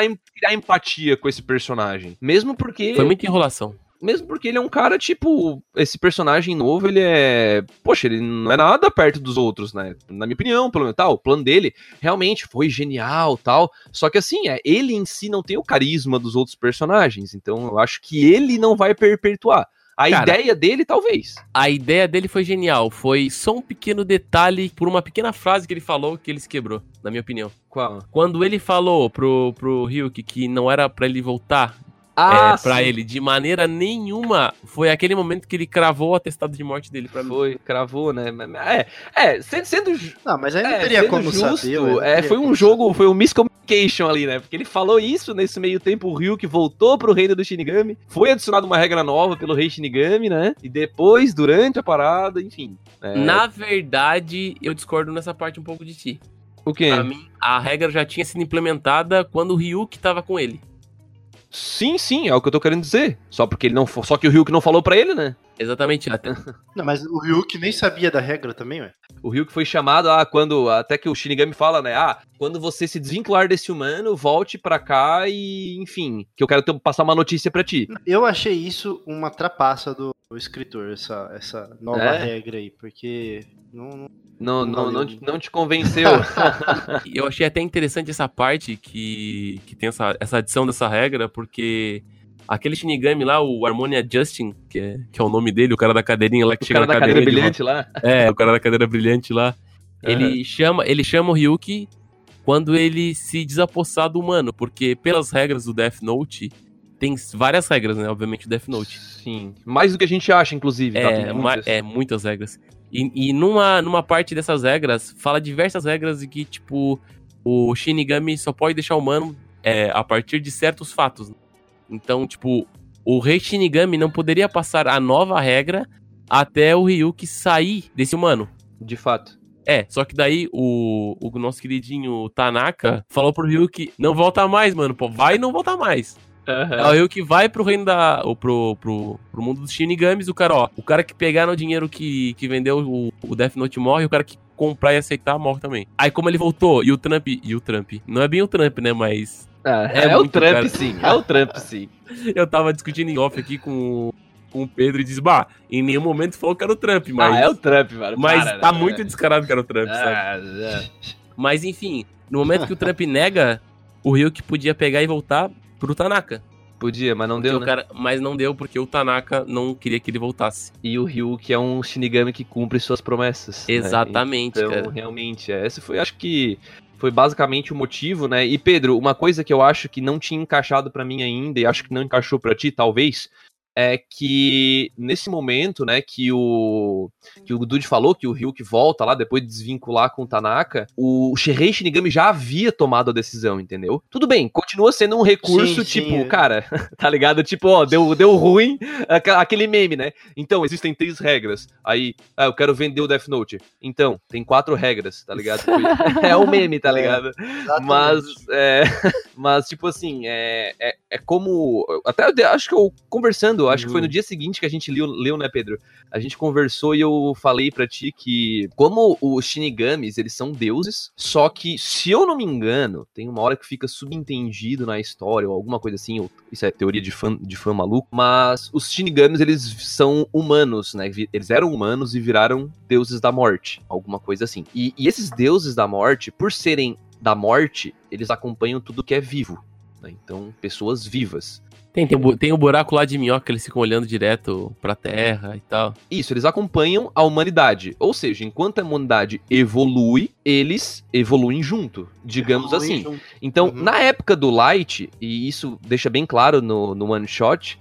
em- criar empatia com esse personagem. Mesmo porque... Foi muita enrolação. Mesmo porque ele é um cara, tipo, esse personagem novo, ele é. Poxa, ele não é nada perto dos outros, né? Na minha opinião, pelo menos. Tal, o plano dele realmente foi genial tal. Só que assim, é, ele em si não tem o carisma dos outros personagens. Então eu acho que ele não vai perpetuar. A Cara, ideia dele, talvez. A ideia dele foi genial. Foi só um pequeno detalhe por uma pequena frase que ele falou que ele se quebrou, na minha opinião. Qual? Quando ele falou pro, pro Ryuk que não era pra ele voltar Ah, é, pra sim. ele de maneira nenhuma, foi aquele momento que ele cravou o atestado de morte dele pra mim. Foi, cravou, né? É, é sendo, Não, mas aí não é, teria como justo, saber. é, foi um jogo, foi um miscommunication ali, né? Porque ele falou isso nesse meio tempo, o Ryuk voltou pro reino do Shinigami, foi adicionado uma regra nova pelo rei Shinigami, né? E depois, durante a parada, enfim. é, Na verdade, eu discordo nessa parte um pouco de ti. o quê? Pra mim, a regra já tinha sido implementada quando o Ryuk tava com ele. Sim, sim, é o que eu tô querendo dizer. Só porque ele não, só que o Ryuk não falou pra ele, né? Exatamente. Até, Não, *laughs* mas o Ryuk nem sabia da regra também, ué. O Ryuk foi chamado ah, quando até que o Shinigami fala, né? Ah, quando você se desvincular desse humano, volte pra cá e, enfim, que eu quero ter- passar uma notícia pra ti. Eu achei isso uma trapaça do escritor, essa, essa nova É? regra aí, porque não, não- Não, não, não, te, não te convenceu. *laughs* eu achei até interessante essa parte que, que tem essa, essa adição dessa regra, porque aquele Shinigami lá, o Harmonia Justin, que é, que é o nome dele, o cara da cadeirinha lá que o chega cara na da cadeira cadeirinha de brilhante lá. É, o cara da cadeira brilhante lá. Ele chama, ele chama o Ryuki quando ele se desapossar do humano, porque pelas regras do Death Note, tem várias regras, né? Obviamente o Death Note. Sim. Mais do que a gente acha, inclusive. tá? É, muitas. é, muitas regras. E, e numa, numa parte dessas regras, fala diversas regras de que, tipo, o Shinigami só pode deixar o humano é, a partir de certos fatos. Então, tipo, o rei Shinigami não poderia passar a nova regra até o Ryuki sair desse humano. De fato. É, só que daí o, o nosso queridinho Tanaka falou pro Ryuki, não volta mais, mano, pô, vai e não volta mais. Aí o Ryuki vai pro reino da. Ou pro, pro, pro mundo dos Shinigamis, o cara, ó, o cara que pegar no dinheiro que, que vendeu o, o Death Note morre, o cara que comprar e aceitar morre também. Aí como ele voltou, e o Trump. E o Trump. Não é bem o Trump, né? Mas. É, É é o Trump, cara. sim. É o Trump, sim. *laughs* Eu tava discutindo em off aqui com, com o Pedro e disse, bah, em nenhum momento falou que era o Trump, mas. Ah, é o Trump, mano. Mas Para, tá né? muito descarado que era o Trump, sabe? Ah, é. Mas enfim, no momento que o Trump nega, o Ryuk podia pegar e voltar pro Tanaka. Podia, mas não Porque deu, né? cara- mas não deu porque o Tanaka não queria que ele voltasse. E o Ryu, que é um Shinigami que cumpre suas promessas. né? Exatamente, Então, cara. realmente, é, esse foi, acho que foi basicamente o motivo, né? E Pedro, uma coisa que eu acho que não tinha encaixado pra mim ainda, e acho que não encaixou pra ti, talvez, é que nesse momento, né, que o que o Dude falou que o Ryuk volta lá depois de desvincular com o Tanaka, o Shirei Shinigami já havia tomado a decisão, entendeu? Tudo bem, continua sendo um recurso Sim, sim, tipo, é. cara, *laughs* tá ligado? Tipo, ó, deu, deu ruim, aquele meme, né? Então, existem três regras. Aí, ah, eu quero vender o Death Note. Então, tem quatro regras, tá ligado? *laughs* é o meme, tá É. ligado? Exatamente. Mas, é, *laughs* mas, tipo assim, é, é, é como. Até acho que eu conversando, acho que foi no Uhum. dia seguinte que a gente leu, leu, né, Pedro? A gente conversou e eu falei pra ti que, como os Shinigamis, eles são deuses, só que, se eu não me engano, tem uma hora que fica subentendido na história, ou alguma coisa assim, ou isso é teoria de fã, de fã maluco, mas os Shinigamis, eles são humanos, né? Eles eram humanos e viraram deuses da morte, alguma coisa assim. E, e esses deuses da morte, por serem da morte, eles acompanham tudo que é vivo. né? Então, pessoas vivas. Tem, tem, tem o buraco lá de minhoca, eles ficam olhando direto pra terra e tal. Isso, eles acompanham a humanidade. Ou seja, enquanto a humanidade evolui, eles evoluem junto, digamos Evolui assim. junto. Então, Uhum. na época do Light, e isso deixa bem claro no, no One Shot,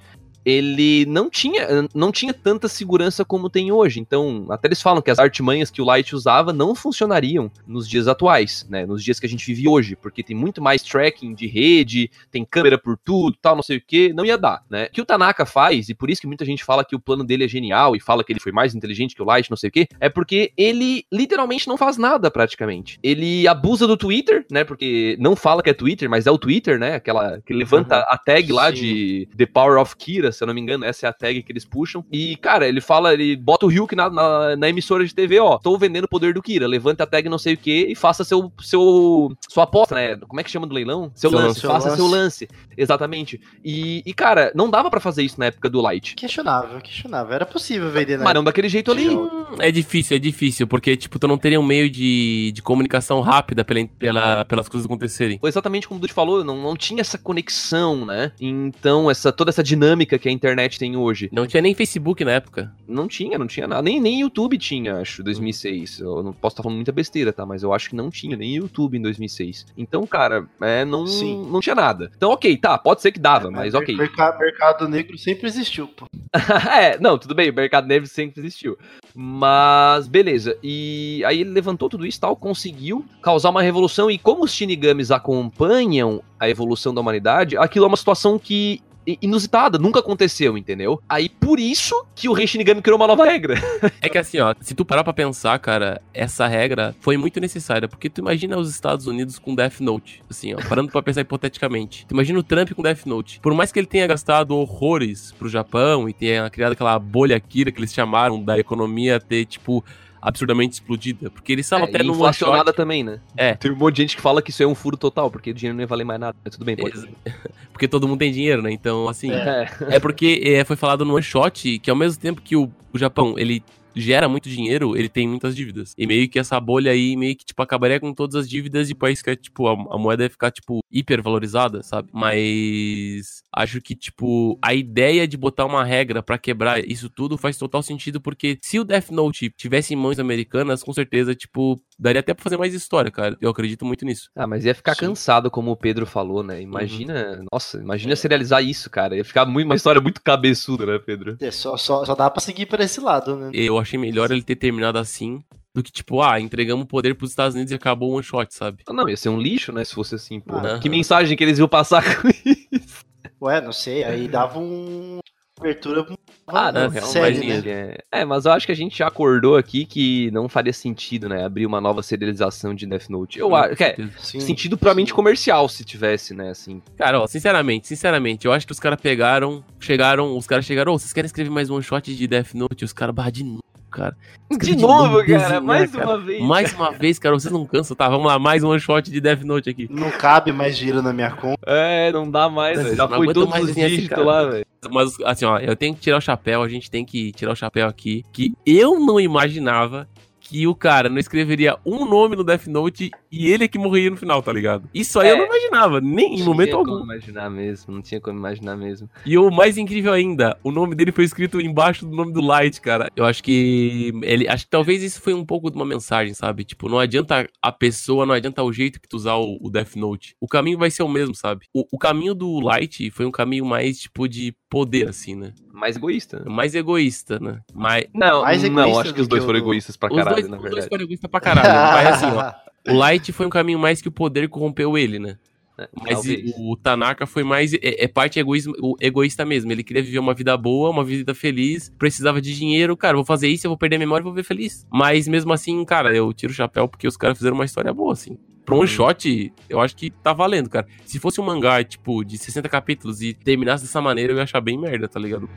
ele não tinha, não tinha tanta segurança como tem hoje. Então, até eles falam que as artimanhas que o Light usava não funcionariam nos dias atuais, né? Nos dias que a gente vive hoje, porque tem muito mais tracking de rede, tem câmera por tudo, tal, não sei o que, não ia dar, né? O que o Tanaka faz, e por isso que muita gente fala que o plano dele é genial e fala que ele foi mais inteligente que o Light, não sei o que, é porque ele literalmente não faz nada praticamente. Ele abusa do Twitter, né? Porque não fala que é Twitter, mas é o Twitter, né? Aquela que levanta Uhum. a tag lá Sim. de The Power of Kira, se eu não me engano, essa é a tag que eles puxam. E, cara, ele fala, ele bota o Ryuk na, na, na emissora de TV, ó, tô vendendo o poder do Kira, levanta a tag não sei o que e faça seu, seu, sua aposta, né? Como é que chama do leilão? Seu, Seu lance, lance. Seu faça lance. seu lance. Exatamente. E, e, cara, não dava pra fazer isso na época do Light. Questionável, questionável. Era possível vender, né? Mas não daquele jeito ali. Hum, É difícil, é difícil, porque, tipo, tu não teria um meio de, de comunicação rápida pela, pela, pelas coisas acontecerem. Foi exatamente como o Dude falou, não, não tinha essa conexão, né? Então, essa, toda essa dinâmica que a internet tem hoje. Não tinha nem Facebook na época. Não tinha, não tinha nada. Nem, nem YouTube tinha, acho, 2006. Eu não posso estar falando muita besteira, tá? Mas eu acho que não tinha nem YouTube em 2006. Então, cara, é, não, Sim. não tinha nada. Então, ok, tá, pode ser que dava, mas ok. Mercado, mercado negro sempre existiu, pô. *laughs* é, não, tudo bem, o mercado negro sempre existiu. Mas, beleza. E aí ele levantou tudo isso e tal, conseguiu causar uma revolução. E como os Shinigamis acompanham a evolução da humanidade, aquilo é uma situação que. Inusitada, nunca aconteceu, entendeu? Aí por isso que o Rei Shinigami criou uma nova regra. *laughs* É que assim, ó, se tu parar pra pensar, cara, essa regra foi muito necessária, porque tu imagina os Estados Unidos com Death Note, assim, ó, parando pra pensar *laughs* hipoteticamente. Tu imagina o Trump com Death Note. Por mais que ele tenha gastado horrores pro Japão e tenha criado aquela bolha Kira que eles chamaram da economia ter, tipo, absurdamente explodida, porque eles estavam É, até no one inflacionada shot. também, né? É. Tem um monte de gente que fala que isso é um furo total, porque o dinheiro não ia valer mais nada. Mas tudo bem, pode. Ex- *laughs* Porque todo mundo tem dinheiro, né? Então, assim, É. É. É porque é, foi falado no One Shot que ao mesmo tempo que o, o Japão, ele gera muito dinheiro, ele tem muitas dívidas. E meio que essa bolha aí, meio que, tipo, acabaria com todas as dívidas e país que, tipo, a, a moeda ia ficar, tipo, hiper valorizada, sabe? Mas acho que, tipo, a ideia de botar uma regra pra quebrar isso tudo faz total sentido, porque se o Death Note tivesse em mãos americanas, com certeza, tipo, daria até pra fazer mais história, cara. Eu acredito muito nisso. Ah, mas ia ficar Sim. cansado, como o Pedro falou, né? Imagina, nossa, imagina serializar isso, cara. Ia ficar muito, uma história muito cabeçuda, né, Pedro? É, só, só, só dá pra seguir por esse lado, né? Eu achei melhor ele ter terminado assim do que, tipo, ah, entregamos o poder pros Estados Unidos e acabou o one shot, sabe? Não, ia ser um lixo, né, se fosse assim, pô. Aham. Que mensagem que eles iam passar *laughs* com isso? Ué, não sei, aí dava um. abertura pra Ah, não, realmente, série, imagina. né? É, é, mas eu acho que a gente já acordou aqui que não faria sentido, né, abrir uma nova serialização de Death Note. Eu acho que é Sim, sentido puramente comercial se tivesse, né, assim. Cara, ó, sinceramente, sinceramente, eu acho que os caras pegaram, chegaram, os caras chegaram, ô, vocês querem escrever mais um one shot de Death Note? E os caras, bah, de novo, cara. De novo, desenhar, cara, mais cara. uma vez. Mais uma vez, cara, vocês não cansam, tá? Vamos lá, mais um one shot de Death Note aqui. Não cabe mais dinheiro na minha conta. É, não dá mais, velho. Já Não foi todos mais os esse dígitos cara. lá, velho. Mas, assim, ó, eu tenho que tirar o chapéu, a gente tem que tirar o chapéu aqui, que eu não imaginava que o cara não escreveria um nome no Death Note e ele é que morreria no final, tá ligado? Isso aí É. eu não imaginava, nem em Não momento tinha algum. como imaginar mesmo, não tinha como imaginar mesmo. E o mais incrível ainda, o nome dele foi escrito embaixo do nome do Light, cara. Eu acho que ele, acho que talvez isso foi um pouco de uma mensagem, sabe? Tipo, não adianta a pessoa, não adianta o jeito que tu usar o, o Death Note. O caminho vai ser o mesmo, sabe? O, o caminho do Light foi um caminho mais tipo de poder assim, né? Mais egoísta. Mais egoísta, né? Mais Não, Mais não, egoísta acho que os dois que foram o- egoístas pra os caralho, dois, na os dois verdade. foram egoístas pra caralho. Mas assim, ó, *laughs* o Light foi um caminho mais que o poder corrompeu ele, né? É, Mas o, Tanaka foi mais. É, é parte egoísmo, egoísta mesmo. Ele queria viver uma vida boa, uma vida feliz, precisava de dinheiro. Cara, vou fazer isso, eu vou perder a memória e vou viver feliz. Mas mesmo assim, cara, eu tiro o chapéu porque os caras fizeram uma história boa, assim. Pra um shot, eu acho que tá valendo, cara. Se fosse um mangá, tipo, de 60 capítulos e terminasse dessa maneira, eu ia achar bem merda, tá ligado?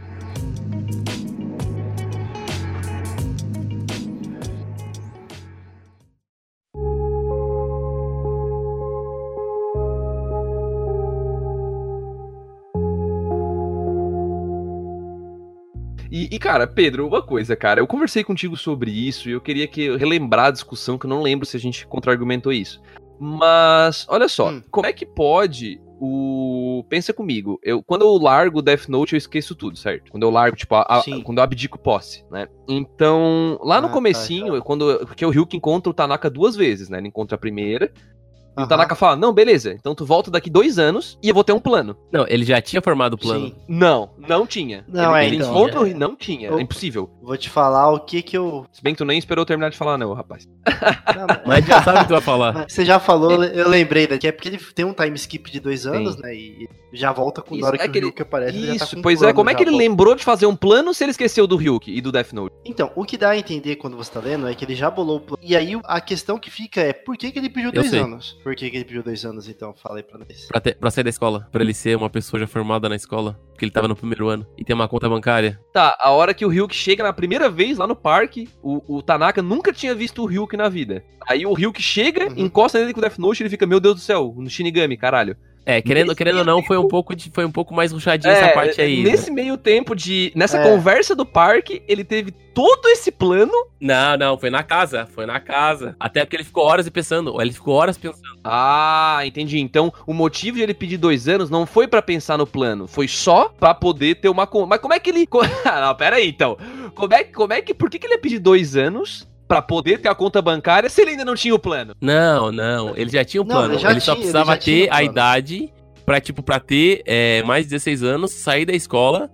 E, cara, Pedro, uma coisa, cara, eu conversei contigo sobre isso e eu queria que relembrar a discussão, que eu não lembro se a gente contra-argumentou isso. Mas, olha só, Hum. como é que pode o. Pensa comigo, eu, quando eu largo o Death Note, eu esqueço tudo, certo? Quando eu largo, tipo, a- a- quando eu abdico posse, né? Então, lá no Ah, tá, comecinho, quando. Porque o Ryuk encontra o Tanaka duas vezes, né? Ele encontra a primeira. E o. Tanaka fala: Não, beleza, então tu volta daqui dois anos e eu vou ter um plano. Não, ele já tinha formado o plano. Sim. Não, não tinha. Não, ele, é, ele então. encontra o não tinha. Eu- É impossível. Vou te falar o que que eu. Se bem que tu nem esperou eu terminar de falar, não, rapaz. *laughs* Não, mas- Mas já sabe o que tu vai falar. Você já falou, eu lembrei daqui, é porque ele tem um time skip de dois anos, né? E já volta com Isso, na hora é que que o ele- Ryuk aparece. ele já tá Isso, com um pois é, como é que ele volta. lembrou de fazer um plano se ele esqueceu do Ryuk e do Death Note? Então, o que dá a entender quando você tá lendo é que ele já bolou o plano. E aí a questão que fica é por que, que ele pediu dois sei. anos? Por que, que ele pediu dois anos, então? Fala aí pra nós. Pra, ter- pra sair da escola. Pra ele ser uma pessoa já formada na escola. Porque ele tava no primeiro ano. E ter uma conta bancária. Tá, a hora que o Ryuk chega na primeira vez lá no parque, o, o Tanaka nunca tinha visto o Ryuk na vida. Aí o Ryuk chega, Uhum. encosta nele com o Death Note e ele fica, meu Deus do céu, no Shinigami, caralho. É, querendo, querendo ou não, foi um pouco, de, foi um pouco mais ruchadinha É, essa parte aí. né? Nesse meio tempo de. Nessa É. conversa do parque, ele teve todo esse plano. Não, não, foi na casa. Foi na casa. Até porque ele ficou horas pensando. Ele ficou horas pensando. Ah, entendi. Então, o motivo de ele pedir dois anos não foi pra pensar no plano, foi só pra poder ter uma. Mas como é que ele. *laughs* Ah, não, pera aí, então. Como é, como é que. Por que, que ele ia pedir dois anos pra poder ter a conta bancária se ele ainda não tinha o plano? Não, não. Ele já tinha Não, plano. ele Ele, já só tinha- ele precisava tinha ter a plano. idade pra, tipo, pra ter é, mais de 16 anos, sair da escola,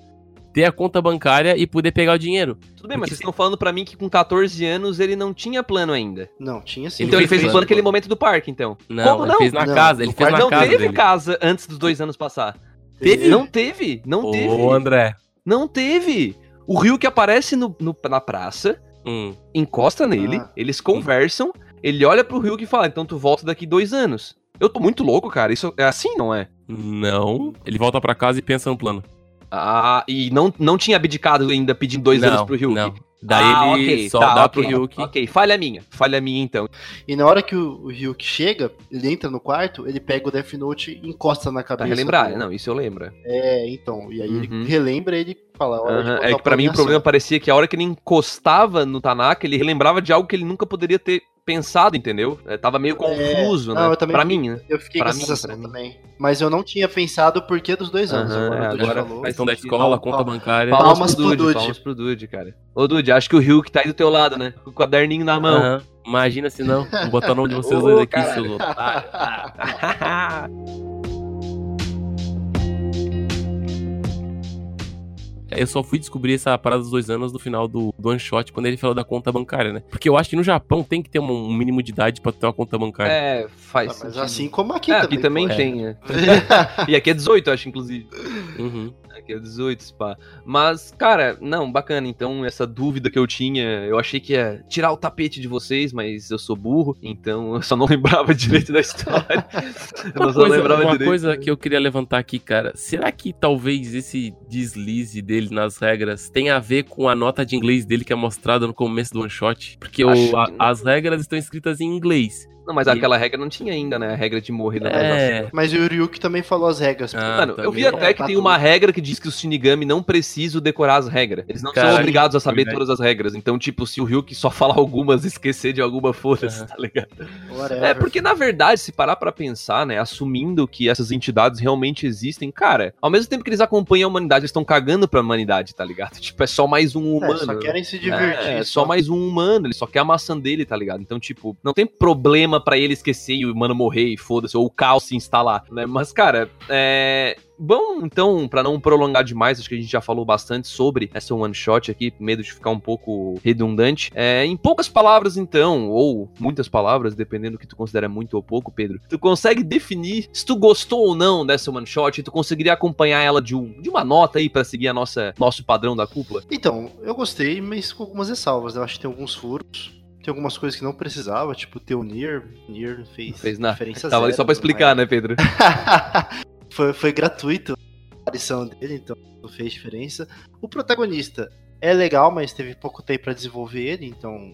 ter a conta bancária e poder pegar o dinheiro. Tudo bem, mas Porque vocês estão falando pra mim que com 14 anos ele não tinha plano ainda. Não, tinha sim. Ele então ele fez fez o plano. naquele momento do parque, então. Não, Como ele não? fez na Não, casa. Ele fez na não casa teve dele. casa antes dos dois anos passar. Teve? Não teve, não teve. Ô, André. Não teve. O Rio que aparece no, no- na praça, Hum. encosta nele, Ah. eles conversam, ele olha pro Rio e fala, então tu volta daqui dois anos. Eu tô muito louco, cara. Isso é assim, não é? Não. Ele volta pra casa e pensa no plano. Ah, e não, não tinha abdicado ainda pedindo dois não, anos pro Ryuk. Não. Daí ah, ele ok, só tá, dá ok, pro Ryuk. Ok, falha minha. Falha minha, então. E na hora que o, o Ryuk chega, ele entra no quarto, ele pega o Death Note e encosta na Pra cabeça. relembrar. do- Não, isso eu lembro. É, então. E aí Uhum. ele relembra ele fala. hora de Aham, botar É o que pra mim o problema parecia que a hora que ele encostava no Tanaka, ele relembrava de algo que ele nunca poderia ter pensado, entendeu? É, tava meio confuso, não, né? eu também pra fiquei- mim, né? Eu fiquei pra com mim, essa sensação também. Mas eu não tinha pensado o porquê dos dois anos. Aham, agora é, agora falou. faz Questão da escola, Palma- conta palma- bancária. palma- Palmas, Palmas pro pro Dude, palmas pro Dude, cara. Ô, Dude, acho que o Ryuk tá aí do teu lado, né? Com o caderninho na mão. Imagina se não. Vou botar o nome de vocês dois aqui, caralho. seus *laughs* Eu só fui descobrir essa parada dos dois anos no final do, do one shot, quando ele falou da conta bancária, né? Porque eu acho que no Japão tem que ter um, um mínimo de idade pra ter uma conta bancária. é, faz Ah, mas sentido. assim como aqui É, também. aqui também pô. tem. é. *laughs* e aqui é 18, eu acho, inclusive. Uhum. Aqui é 18, spa. Mas, cara, não, bacana. Então, essa dúvida que eu tinha, eu achei que ia tirar o tapete de vocês, mas eu sou burro, então eu só não *laughs* lembrava direito da história. eu Uma, coisa, uma direito. coisa que eu queria levantar aqui, cara. Será que talvez esse deslize dele nas regras tenha a ver com a nota de inglês dele que é mostrada no começo do one shot? Porque o- a- que as regras estão escritas em inglês. Não, mas aquela regra não tinha ainda, né? A regra de morrer na É. Mas o Ryuk também falou as regras. Ah, Mano, eu vi até que Tá tem tudo. uma regra que diz que os Shinigami não precisam decorar as regras. Eles não são Caralho, obrigados a saber verdade. todas as regras. Então, tipo, se o Ryuk só falar algumas e esquecer de alguma, foda-se, Aham. tá ligado? Whatever. É, porque na verdade, se parar pra pensar, né, assumindo que essas entidades realmente existem, cara, ao mesmo tempo que eles acompanham a humanidade, eles estão cagando pra humanidade, tá ligado? *laughs* Tipo, é só mais um É, humano. só querem se divertir. É, só mais um humano, ele só quer a maçã dele, tá ligado? Então, tipo, não tem problema pra ele esquecer e o humano morrer e foda-se, ou o caos se instalar, né? Mas, cara, é. Bom, então, pra não prolongar demais, acho que a gente já falou bastante sobre essa one shot aqui, medo de ficar um pouco redundante. É, em poucas palavras, então, ou muitas palavras, dependendo do que tu considera muito ou pouco, Pedro, tu consegue definir se tu gostou ou não dessa one shot, e tu conseguiria acompanhar ela de, um, de uma nota aí pra seguir a nossa nosso padrão da cúpula? Então, eu gostei, mas com algumas ressalvas. né? Eu acho que tem alguns furos. Tem algumas coisas que não precisava, tipo ter o Nier. Nier fez, Fez nada. diferença Tava ali zero, só pra explicar, mas- né, Pedro? *laughs* foi, foi gratuito a aparição dele, então não fez diferença. O protagonista é legal, mas teve pouco tempo pra desenvolver ele, então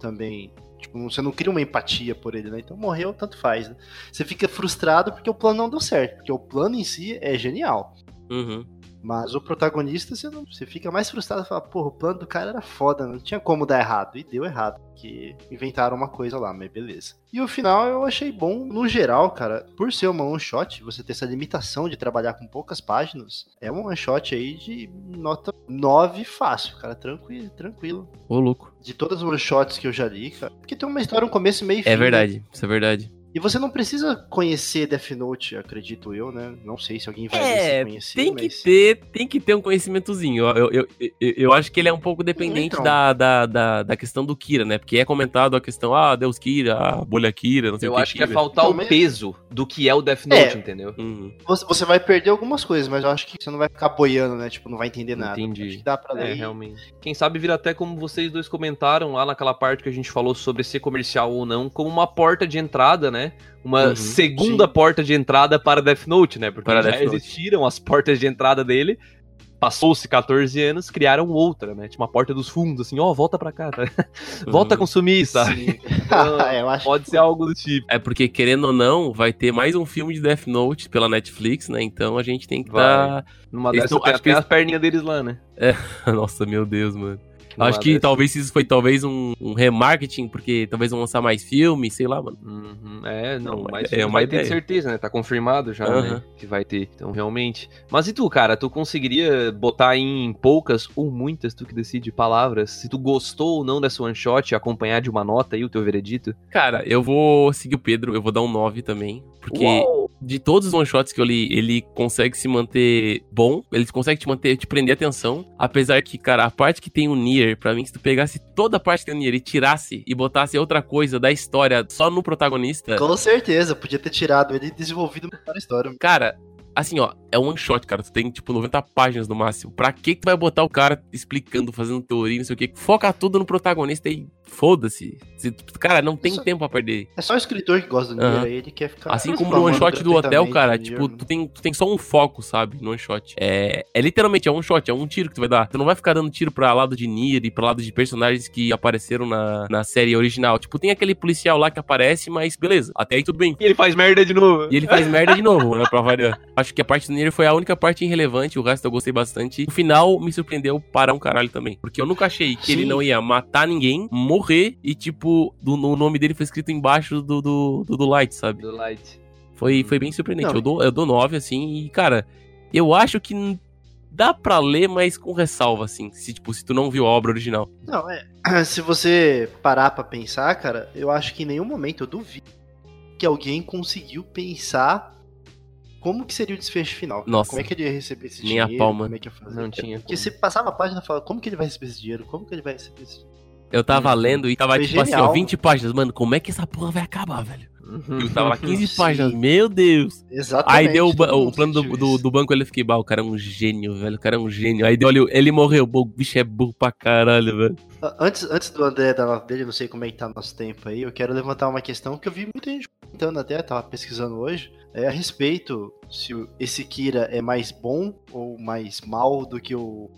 também. Tipo, você não cria uma empatia por ele, né? Então morreu, tanto faz. Né? Você fica frustrado porque o plano não deu certo. Porque o plano em si é genial. Uhum. Mas o protagonista, você, não, você fica mais frustrado e fala, porra, o plano do cara era foda, não tinha como dar errado. E deu errado, porque inventaram uma coisa lá, mas beleza. E o final eu achei bom, no geral, cara, por ser uma one shot, você ter essa limitação de trabalhar com poucas páginas, é uma one shot aí de nota 9 fácil, cara, tranquilo, tranquilo. Ô, louco. De todas as one shots que eu já li, cara, porque tem uma história, um começo, meio e fim. É verdade, isso é verdade. E você não precisa conhecer Death Note, acredito eu, né? Não sei se alguém vai É, conhecer, tem que mas... ter, tem que ter um conhecimentozinho. Eu, eu, eu, eu- eu acho que ele é um pouco dependente Então. da, da, da, da questão do Kira, né? Porque é comentado a questão, ah, Deus Kira, a bolha Kira, não sei Eu o que. acho que é Kira. faltar Então, o peso do que é o Death Note, É. entendeu? Uhum. Você, você vai perder algumas coisas, mas eu acho que você não vai ficar boiando, né? Tipo, não vai entender nada. Entendi. Acho que dá pra ler. É, realmente. Quem sabe vira até como vocês dois comentaram lá naquela parte que a gente falou sobre ser comercial ou não, como uma porta de entrada, né? Uma Uhum, segunda sim. porta de entrada para Death Note, né? Porque Para já Death Note. existiram as portas de entrada dele. Passou-se 14 anos, criaram outra, né? Tipo uma porta dos fundos, assim, ó, volta pra cá, tá? *laughs* Volta a Uhum. consumir, sabe? É, *laughs* eu acho Pode ser algo do tipo. É porque, querendo ou não, vai ter mais um filme de Death Note pela Netflix, né? Então a gente tem que Vai. dar. Numa dessas acho que as perninhas deles lá, né? *laughs* Nossa, meu Deus, mano. Acho que talvez isso foi talvez um, um remarketing, porque talvez vão lançar mais filmes, sei lá, mano. Uhum, é, não, Não, mas é uma vai ter ideia. certeza, né? Tá confirmado já, Aham. né? Que vai ter. Então, realmente. Mas e tu, cara? Tu conseguiria botar em poucas ou muitas, tu que decide, palavras, se tu gostou ou não dessa one shot, acompanhar de uma nota aí o teu veredito? Cara, eu vou seguir o Pedro, eu vou dar um 9 também. Porque Uou! De todos os one-shots que eu li, ele consegue se manter bom, ele consegue te manter, te prender atenção. Apesar que, cara, a parte que tem o Nier, pra mim, se tu pegasse toda a parte que tem o Nier e tirasse e botasse outra coisa da história só no protagonista. Com certeza, podia ter tirado ele e desenvolvido uma história. Cara, assim, ó, é um one shot, cara. Tu tem, tipo, 90 páginas no máximo. Pra que que tu vai botar o cara explicando, fazendo teoria, não sei o que? Foca tudo no protagonista e foda-se. Se- Cara, não tem Isso- tempo pra perder. É só o escritor que gosta do Nier, aí ele quer ficar. Assim como no one shot do hotel, cara, do tipo, tu tem, tu tem só um foco, sabe? No one shot. É, é literalmente, é um shot, é um tiro que tu vai dar. Tu não vai ficar dando tiro pra lado de Nier e pra lado de personagens que apareceram na, na série original. Tipo, tem aquele policial lá que aparece, mas beleza, até aí tudo bem. E ele faz merda de novo. E ele faz merda de novo, né? Pra variar. Acho que a parte do Nier foi a única parte irrelevante, o resto eu gostei bastante. O final me surpreendeu para um caralho também. Porque eu nunca achei que ele Sim. não ia matar ninguém, morrer e, tipo, do, no nome dele foi escrito embaixo do, do, do, do Light, sabe? Do Light. Foi, foi bem surpreendente. Não. Eu, dou, eu dou 9, assim, e, cara, eu acho que dá pra ler, mas com ressalva, assim. Se, tipo, se tu não viu a obra original. Não, é. *clears throat* Se você parar pra pensar, cara, eu acho que em nenhum momento eu duvido que alguém conseguiu pensar como que seria o desfecho final. Nossa. Como é que ele ia receber esse Nem a dinheiro? pau, mano. Como é que ia fazer? Não tinha. Porque você passava a página e falava, como que ele vai receber esse dinheiro? Como que ele vai receber esse dinheiro? Eu tava Uhum. lendo e tava, Foi tipo assim, ó, genial. 20 páginas. Mano, como é que essa porra vai acabar, velho? Uhum. Eu tava lá 15 Sim. páginas, meu Deus. Exatamente. Aí deu o, o plano do, do, do banco, ele fiquei, bah, o cara é um gênio, velho. O cara é um gênio. Aí deu ali, ele morreu, o bicho é burro pra caralho, velho. Antes, antes do André dar dele, não sei como é que tá nosso tempo aí, eu quero levantar uma questão que eu vi muita gente comentando até, tava pesquisando hoje, é a respeito se esse Kira é mais bom ou mais mal do que o,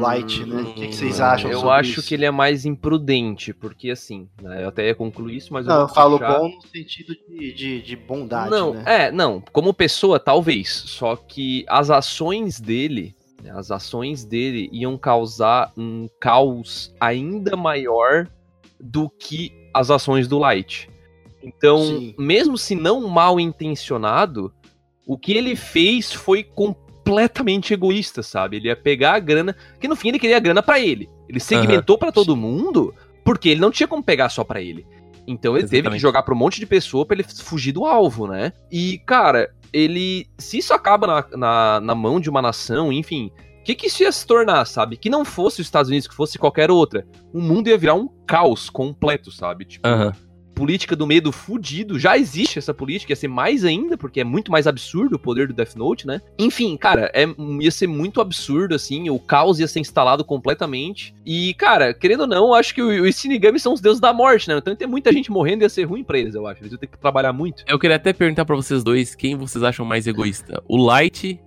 Light, né? O que, que vocês acham Hum, Eu sobre acho isso? que ele é mais imprudente, porque assim, né, eu até ia concluir isso, mas Não, eu vou falo puxar- bom no sentido de, de, de bondade, não, né? é, não, como pessoa, talvez. Só que as ações dele, né, as ações dele iam causar um caos ainda maior do que as ações do Light. Então, Sim. mesmo se não mal intencionado, o que ele fez foi completamente egoísta, sabe? Ele ia pegar a grana, que no fim ele queria a grana pra ele. Ele segmentou pra todo mundo porque ele não tinha como pegar só pra ele. Então ele teve que Exatamente. jogar pra um monte de pessoa pra ele fugir do alvo, né? E, cara, ele. Se isso acaba na, na, na mão de uma nação, enfim. O que, que isso ia se tornar, sabe? Que não fosse os Estados Unidos, que fosse qualquer outra. O mundo ia virar um caos completo, sabe? Tipo, Aham. Política do medo fudido. Já existe essa política, ia ser mais ainda, porque é muito mais absurdo o poder do Death Note, né? Enfim, cara, é, ia ser muito absurdo, assim, o caos ia ser instalado completamente. E, cara, querendo ou não, acho que os Shinigami são os deuses da morte, né? Então tem muita gente morrendo ia ser ruim pra eles, eu acho. Eles iam ter que trabalhar muito. Eu queria até perguntar pra vocês dois quem vocês acham mais egoísta, o Light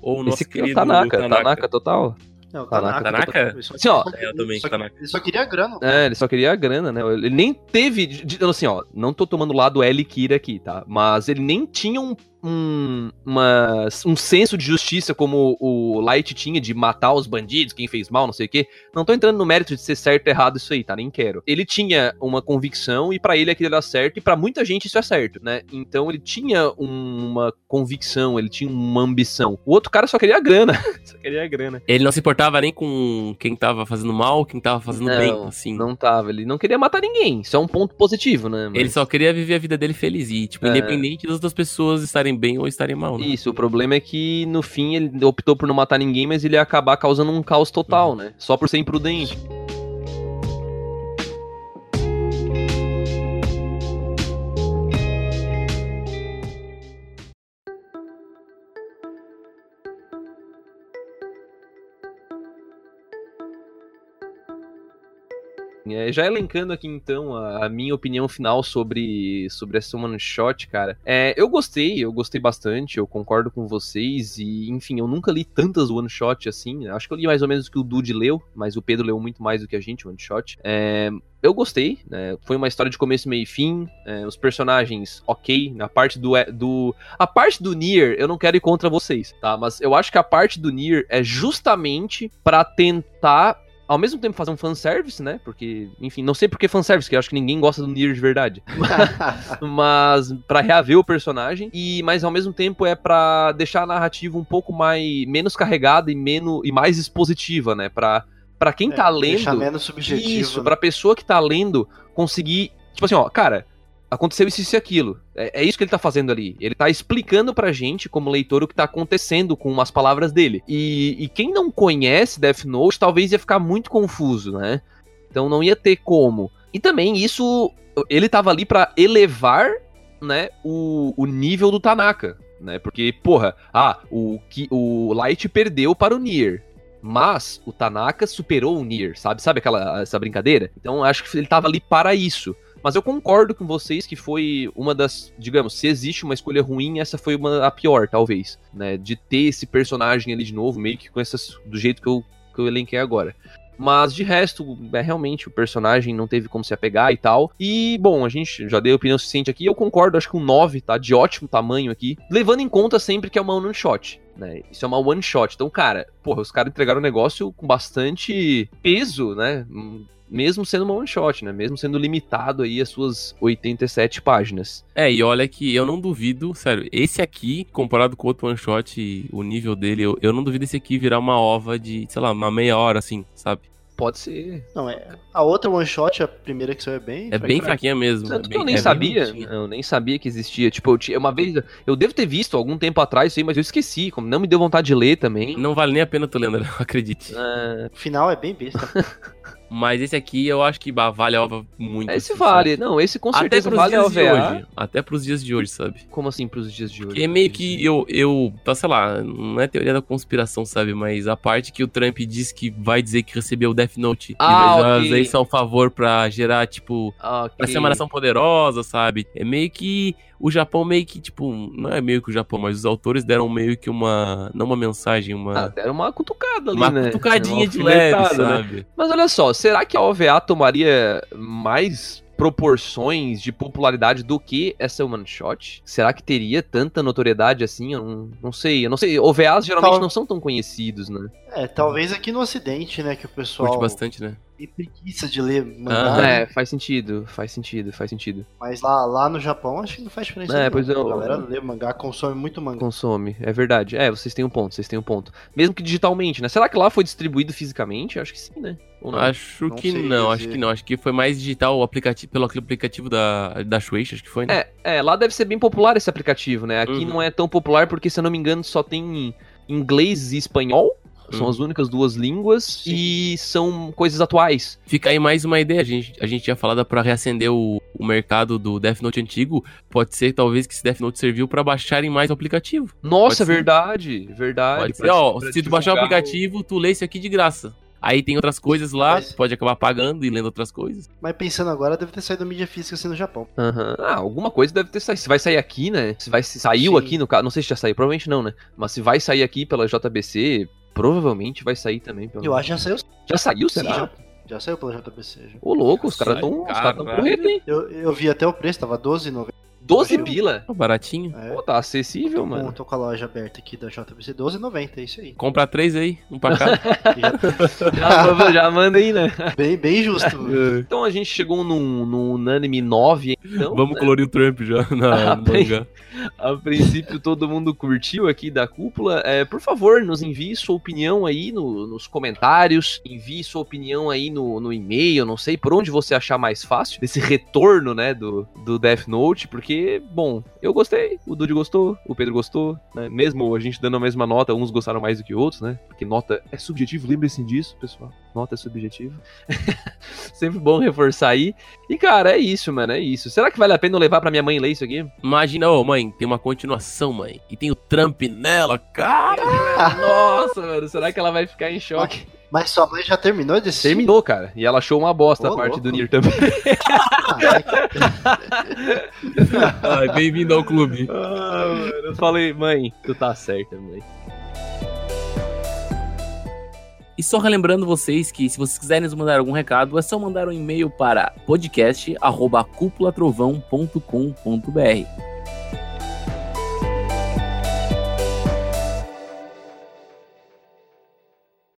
ou o nosso Esse aqui é o querido Tanaka, Tanaka, total. Não, Tanaka. Tanaka? Assim, ó, É, eu também, ele só, Tanaka. ele só queria grana. É, ele só queria a grana, né? Ele nem teve. assim, ó, não tô tomando o lado L Kira aqui, tá? Mas ele nem tinha um, um, uma- um senso de justiça como o Light tinha de matar os bandidos, quem fez mal, não sei o quê. Não tô entrando no mérito de ser certo ou errado isso aí, tá? Nem quero. Ele tinha uma convicção e pra ele aquilo era certo e pra muita gente isso é certo, né? Então ele tinha um- uma convicção, ele tinha uma ambição. O outro cara só queria a grana. *laughs* só queria a grana. Ele não se importava nem com quem tava fazendo mal, quem tava fazendo Não, bem, assim. Não tava, ele não queria matar ninguém. Isso é um ponto positivo, né? Mas- Ele só queria viver a vida dele feliz e, tipo, É. independente das outras pessoas estarem bem ou estarem mal, né? Isso, o problema é que no fim ele optou por não matar ninguém, mas ele ia acabar causando um caos total, né? Só por ser imprudente. É, já elencando aqui então a, a minha opinião final sobre, sobre essa one shot, cara. É, eu gostei, eu gostei bastante, eu concordo com vocês e, enfim, eu nunca li tantas one shot assim. Acho que eu li mais ou menos o que o Dude leu, mas o Pedro leu muito mais do que a gente, one shot. É, eu gostei, né? Foi uma história de começo, meio e fim. é, os personagens, ok. Na parte do, do. A parte do Nier, eu não quero ir contra vocês, tá? Mas eu acho que a parte do Nier é justamente pra tentar ao mesmo tempo fazer um fanservice, né? Porque, enfim, não sei por que fanservice, que eu acho que ninguém gosta do Nier de verdade. *laughs* mas pra reaver o personagem e mas ao mesmo tempo é pra deixar a narrativa um pouco mais menos carregada e menos e mais expositiva, né? Pra para quem tá É, Deixar lendo menos subjetivo. isso, né? pra pessoa que tá lendo conseguir, tipo assim, ó, cara, aconteceu isso, e aquilo. É, é isso que ele tá fazendo ali. Ele tá explicando pra gente, como leitor, o que tá acontecendo com as palavras dele. E, e quem não conhece Death Note talvez ia ficar muito confuso, né? Então não ia ter como. E também isso, ele tava ali pra elevar, né, o, o nível do Tanaka, né? Porque, porra, ah, o, o Light perdeu para o Nier. Mas o Tanaka superou o Nier, sabe? Sabe aquela essa brincadeira? Então acho que ele tava ali para isso. Mas eu concordo com vocês que foi uma das, digamos, se existe uma escolha ruim, essa foi uma a pior, talvez, né? De ter esse personagem ali de novo, meio que com essas do jeito que eu, que eu elenquei agora. Mas de resto, é realmente o personagem não teve como se apegar e tal. E, bom, a gente já deu opinião suficiente aqui. Eu concordo, acho que um 9 tá de ótimo tamanho aqui. Levando em conta sempre que é uma one shot, né? Isso é uma one shot. Então, cara, porra, os caras entregaram um negócio com bastante peso, né? Mesmo sendo uma one shot, né? Mesmo sendo limitado aí as suas 87 páginas. É, e olha que eu não duvido, sério, esse aqui, comparado com o outro one shot, o nível dele, eu, eu não duvido esse aqui virar uma ova de, sei lá, uma meia hora, assim, sabe? Pode ser. Não, é, a outra one shot, a primeira que saiu é bem. É bem fraquinha mesmo. Tanto é que eu nem é sabia, eu nem sabia que existia. Tipo, eu tinha, uma vez, eu devo ter visto algum tempo atrás isso aí, mas eu esqueci, como não me deu vontade de ler também. Não vale nem a pena tu lendo, *laughs* acredite. É, O final é bem besta. *laughs* Mas esse aqui eu acho que bah, vale a OVA muito. Esse assim, vale. sabe? Não, esse com Até certeza pros vale dias de hoje. Até pros dias de hoje, sabe? Como assim pros dias de hoje? Porque é meio que eu, eu, tá, sei lá, não é teoria da conspiração, sabe? Mas a parte que o Trump diz que vai dizer que recebeu o Death Note Ah, e vai ok. usar isso ao favor pra gerar, tipo, Ah, pra ser uma nação poderosa, sabe? É meio que o Japão meio que, tipo, não é meio que o Japão, mas os autores deram meio que uma, não uma mensagem, Ah, uma, deram uma cutucada ali, uma né? cutucadinha Uma de leve, né? sabe? Mas olha só, será que a OVA tomaria mais proporções de popularidade do que essa one shot? Será que teria tanta notoriedade assim? Eu não, não sei. Eu não sei. OVAs geralmente Tal- não são tão conhecidos, né? É, talvez aqui no ocidente, né, que o pessoal Curte bastante, né? Tem preguiça de ler mangá, Ah, né? É, faz sentido, faz sentido, faz sentido. mas lá, lá no Japão acho que não faz diferença. É, pois é, A eu- galera lê mangá, consome muito mangá. Consome, é verdade. É, vocês têm um ponto, vocês têm um ponto. Mesmo que digitalmente, né? Será que lá foi distribuído fisicamente? Acho que sim, né? Ou não? Acho Não que sei não, acho que não. Acho que foi mais digital o aplicativo, pelo aplicativo da, da Shueisha, acho que foi, né? É, é, lá deve ser bem popular esse aplicativo, né? Aqui Uhum. não é tão popular porque, se eu não me engano, só tem inglês e espanhol. São Uhum. as únicas duas línguas Sim. e são coisas atuais. Fica aí mais uma ideia. A gente, a gente tinha falado pra reacender o, o mercado do Death Note antigo. Pode ser, talvez, que esse Death Note serviu pra baixarem mais o aplicativo. Nossa, Pode ser. verdade, verdade. Pode ser, Pra- ó, pra se tu baixar o aplicativo, tu lê esse aqui de graça. Aí tem outras coisas lá, Mas- tu pode acabar pagando e lendo outras coisas. Mas pensando agora, deve ter saído mídia física assim no Japão. Aham. Ah, alguma coisa deve ter saído. Se vai sair aqui, né? Se vai se saiu Sim. aqui no caso, não sei se já saiu, provavelmente não, né? Mas se vai sair aqui pela JBC, provavelmente vai sair também. Pelo... Eu acho que já saiu. Já saiu, Sim, será? já, já saiu pela JBC. Já. Ô, louco, os caras Sai, tão, os cara, vai. correndo, hein? Eu, eu vi até o preço, tava R$12,90. 12 Saiu. pila. Ó, Baratinho. É, Pô, tá acessível, tô, com, mano. tô com a loja aberta aqui da JBC, R$12,90, é isso aí. Compra três aí, um pra cada. *laughs* Já- Já, já manda aí, né? bem, bem justo. *laughs* Então a gente chegou num, num unânime 9, então. Vamos né? colorir o Trump já na, no *laughs* bem. mangá. A princípio todo mundo curtiu aqui da cúpula. É, por favor, nos envie sua opinião aí no- nos comentários. Envie sua opinião aí no, no e-mail. Não sei por onde você achar mais fácil desse retorno, né, do, do Death Note. Porque, bom, eu gostei, o Dude gostou, o Pedro gostou, né? Mesmo a gente dando a mesma nota, uns gostaram mais do que outros, né? Porque nota é subjetivo, lembrem-se disso, pessoal. Nota é subjetivo. *laughs* Sempre bom reforçar aí. E, cara, é isso, mano, é isso. Será que vale a pena eu levar pra minha mãe ler isso aqui? Imagina, ô mãe, tem uma continuação, mãe. E tem o Trump nela, cara. *laughs* Nossa, mano, será que ela vai ficar em choque? Mas sua mãe já terminou de assistir? Terminou, cara. E ela achou uma bosta Ô, a parte louco. do Nier também. *laughs* Bem-vindo ao clube. Ah, mano, eu falei, mãe, tu tá certa, mãe. E só relembrando vocês que se vocês quiserem nos mandar algum recado, é só mandar um e-mail para podcast@cupulatrovão.com.br.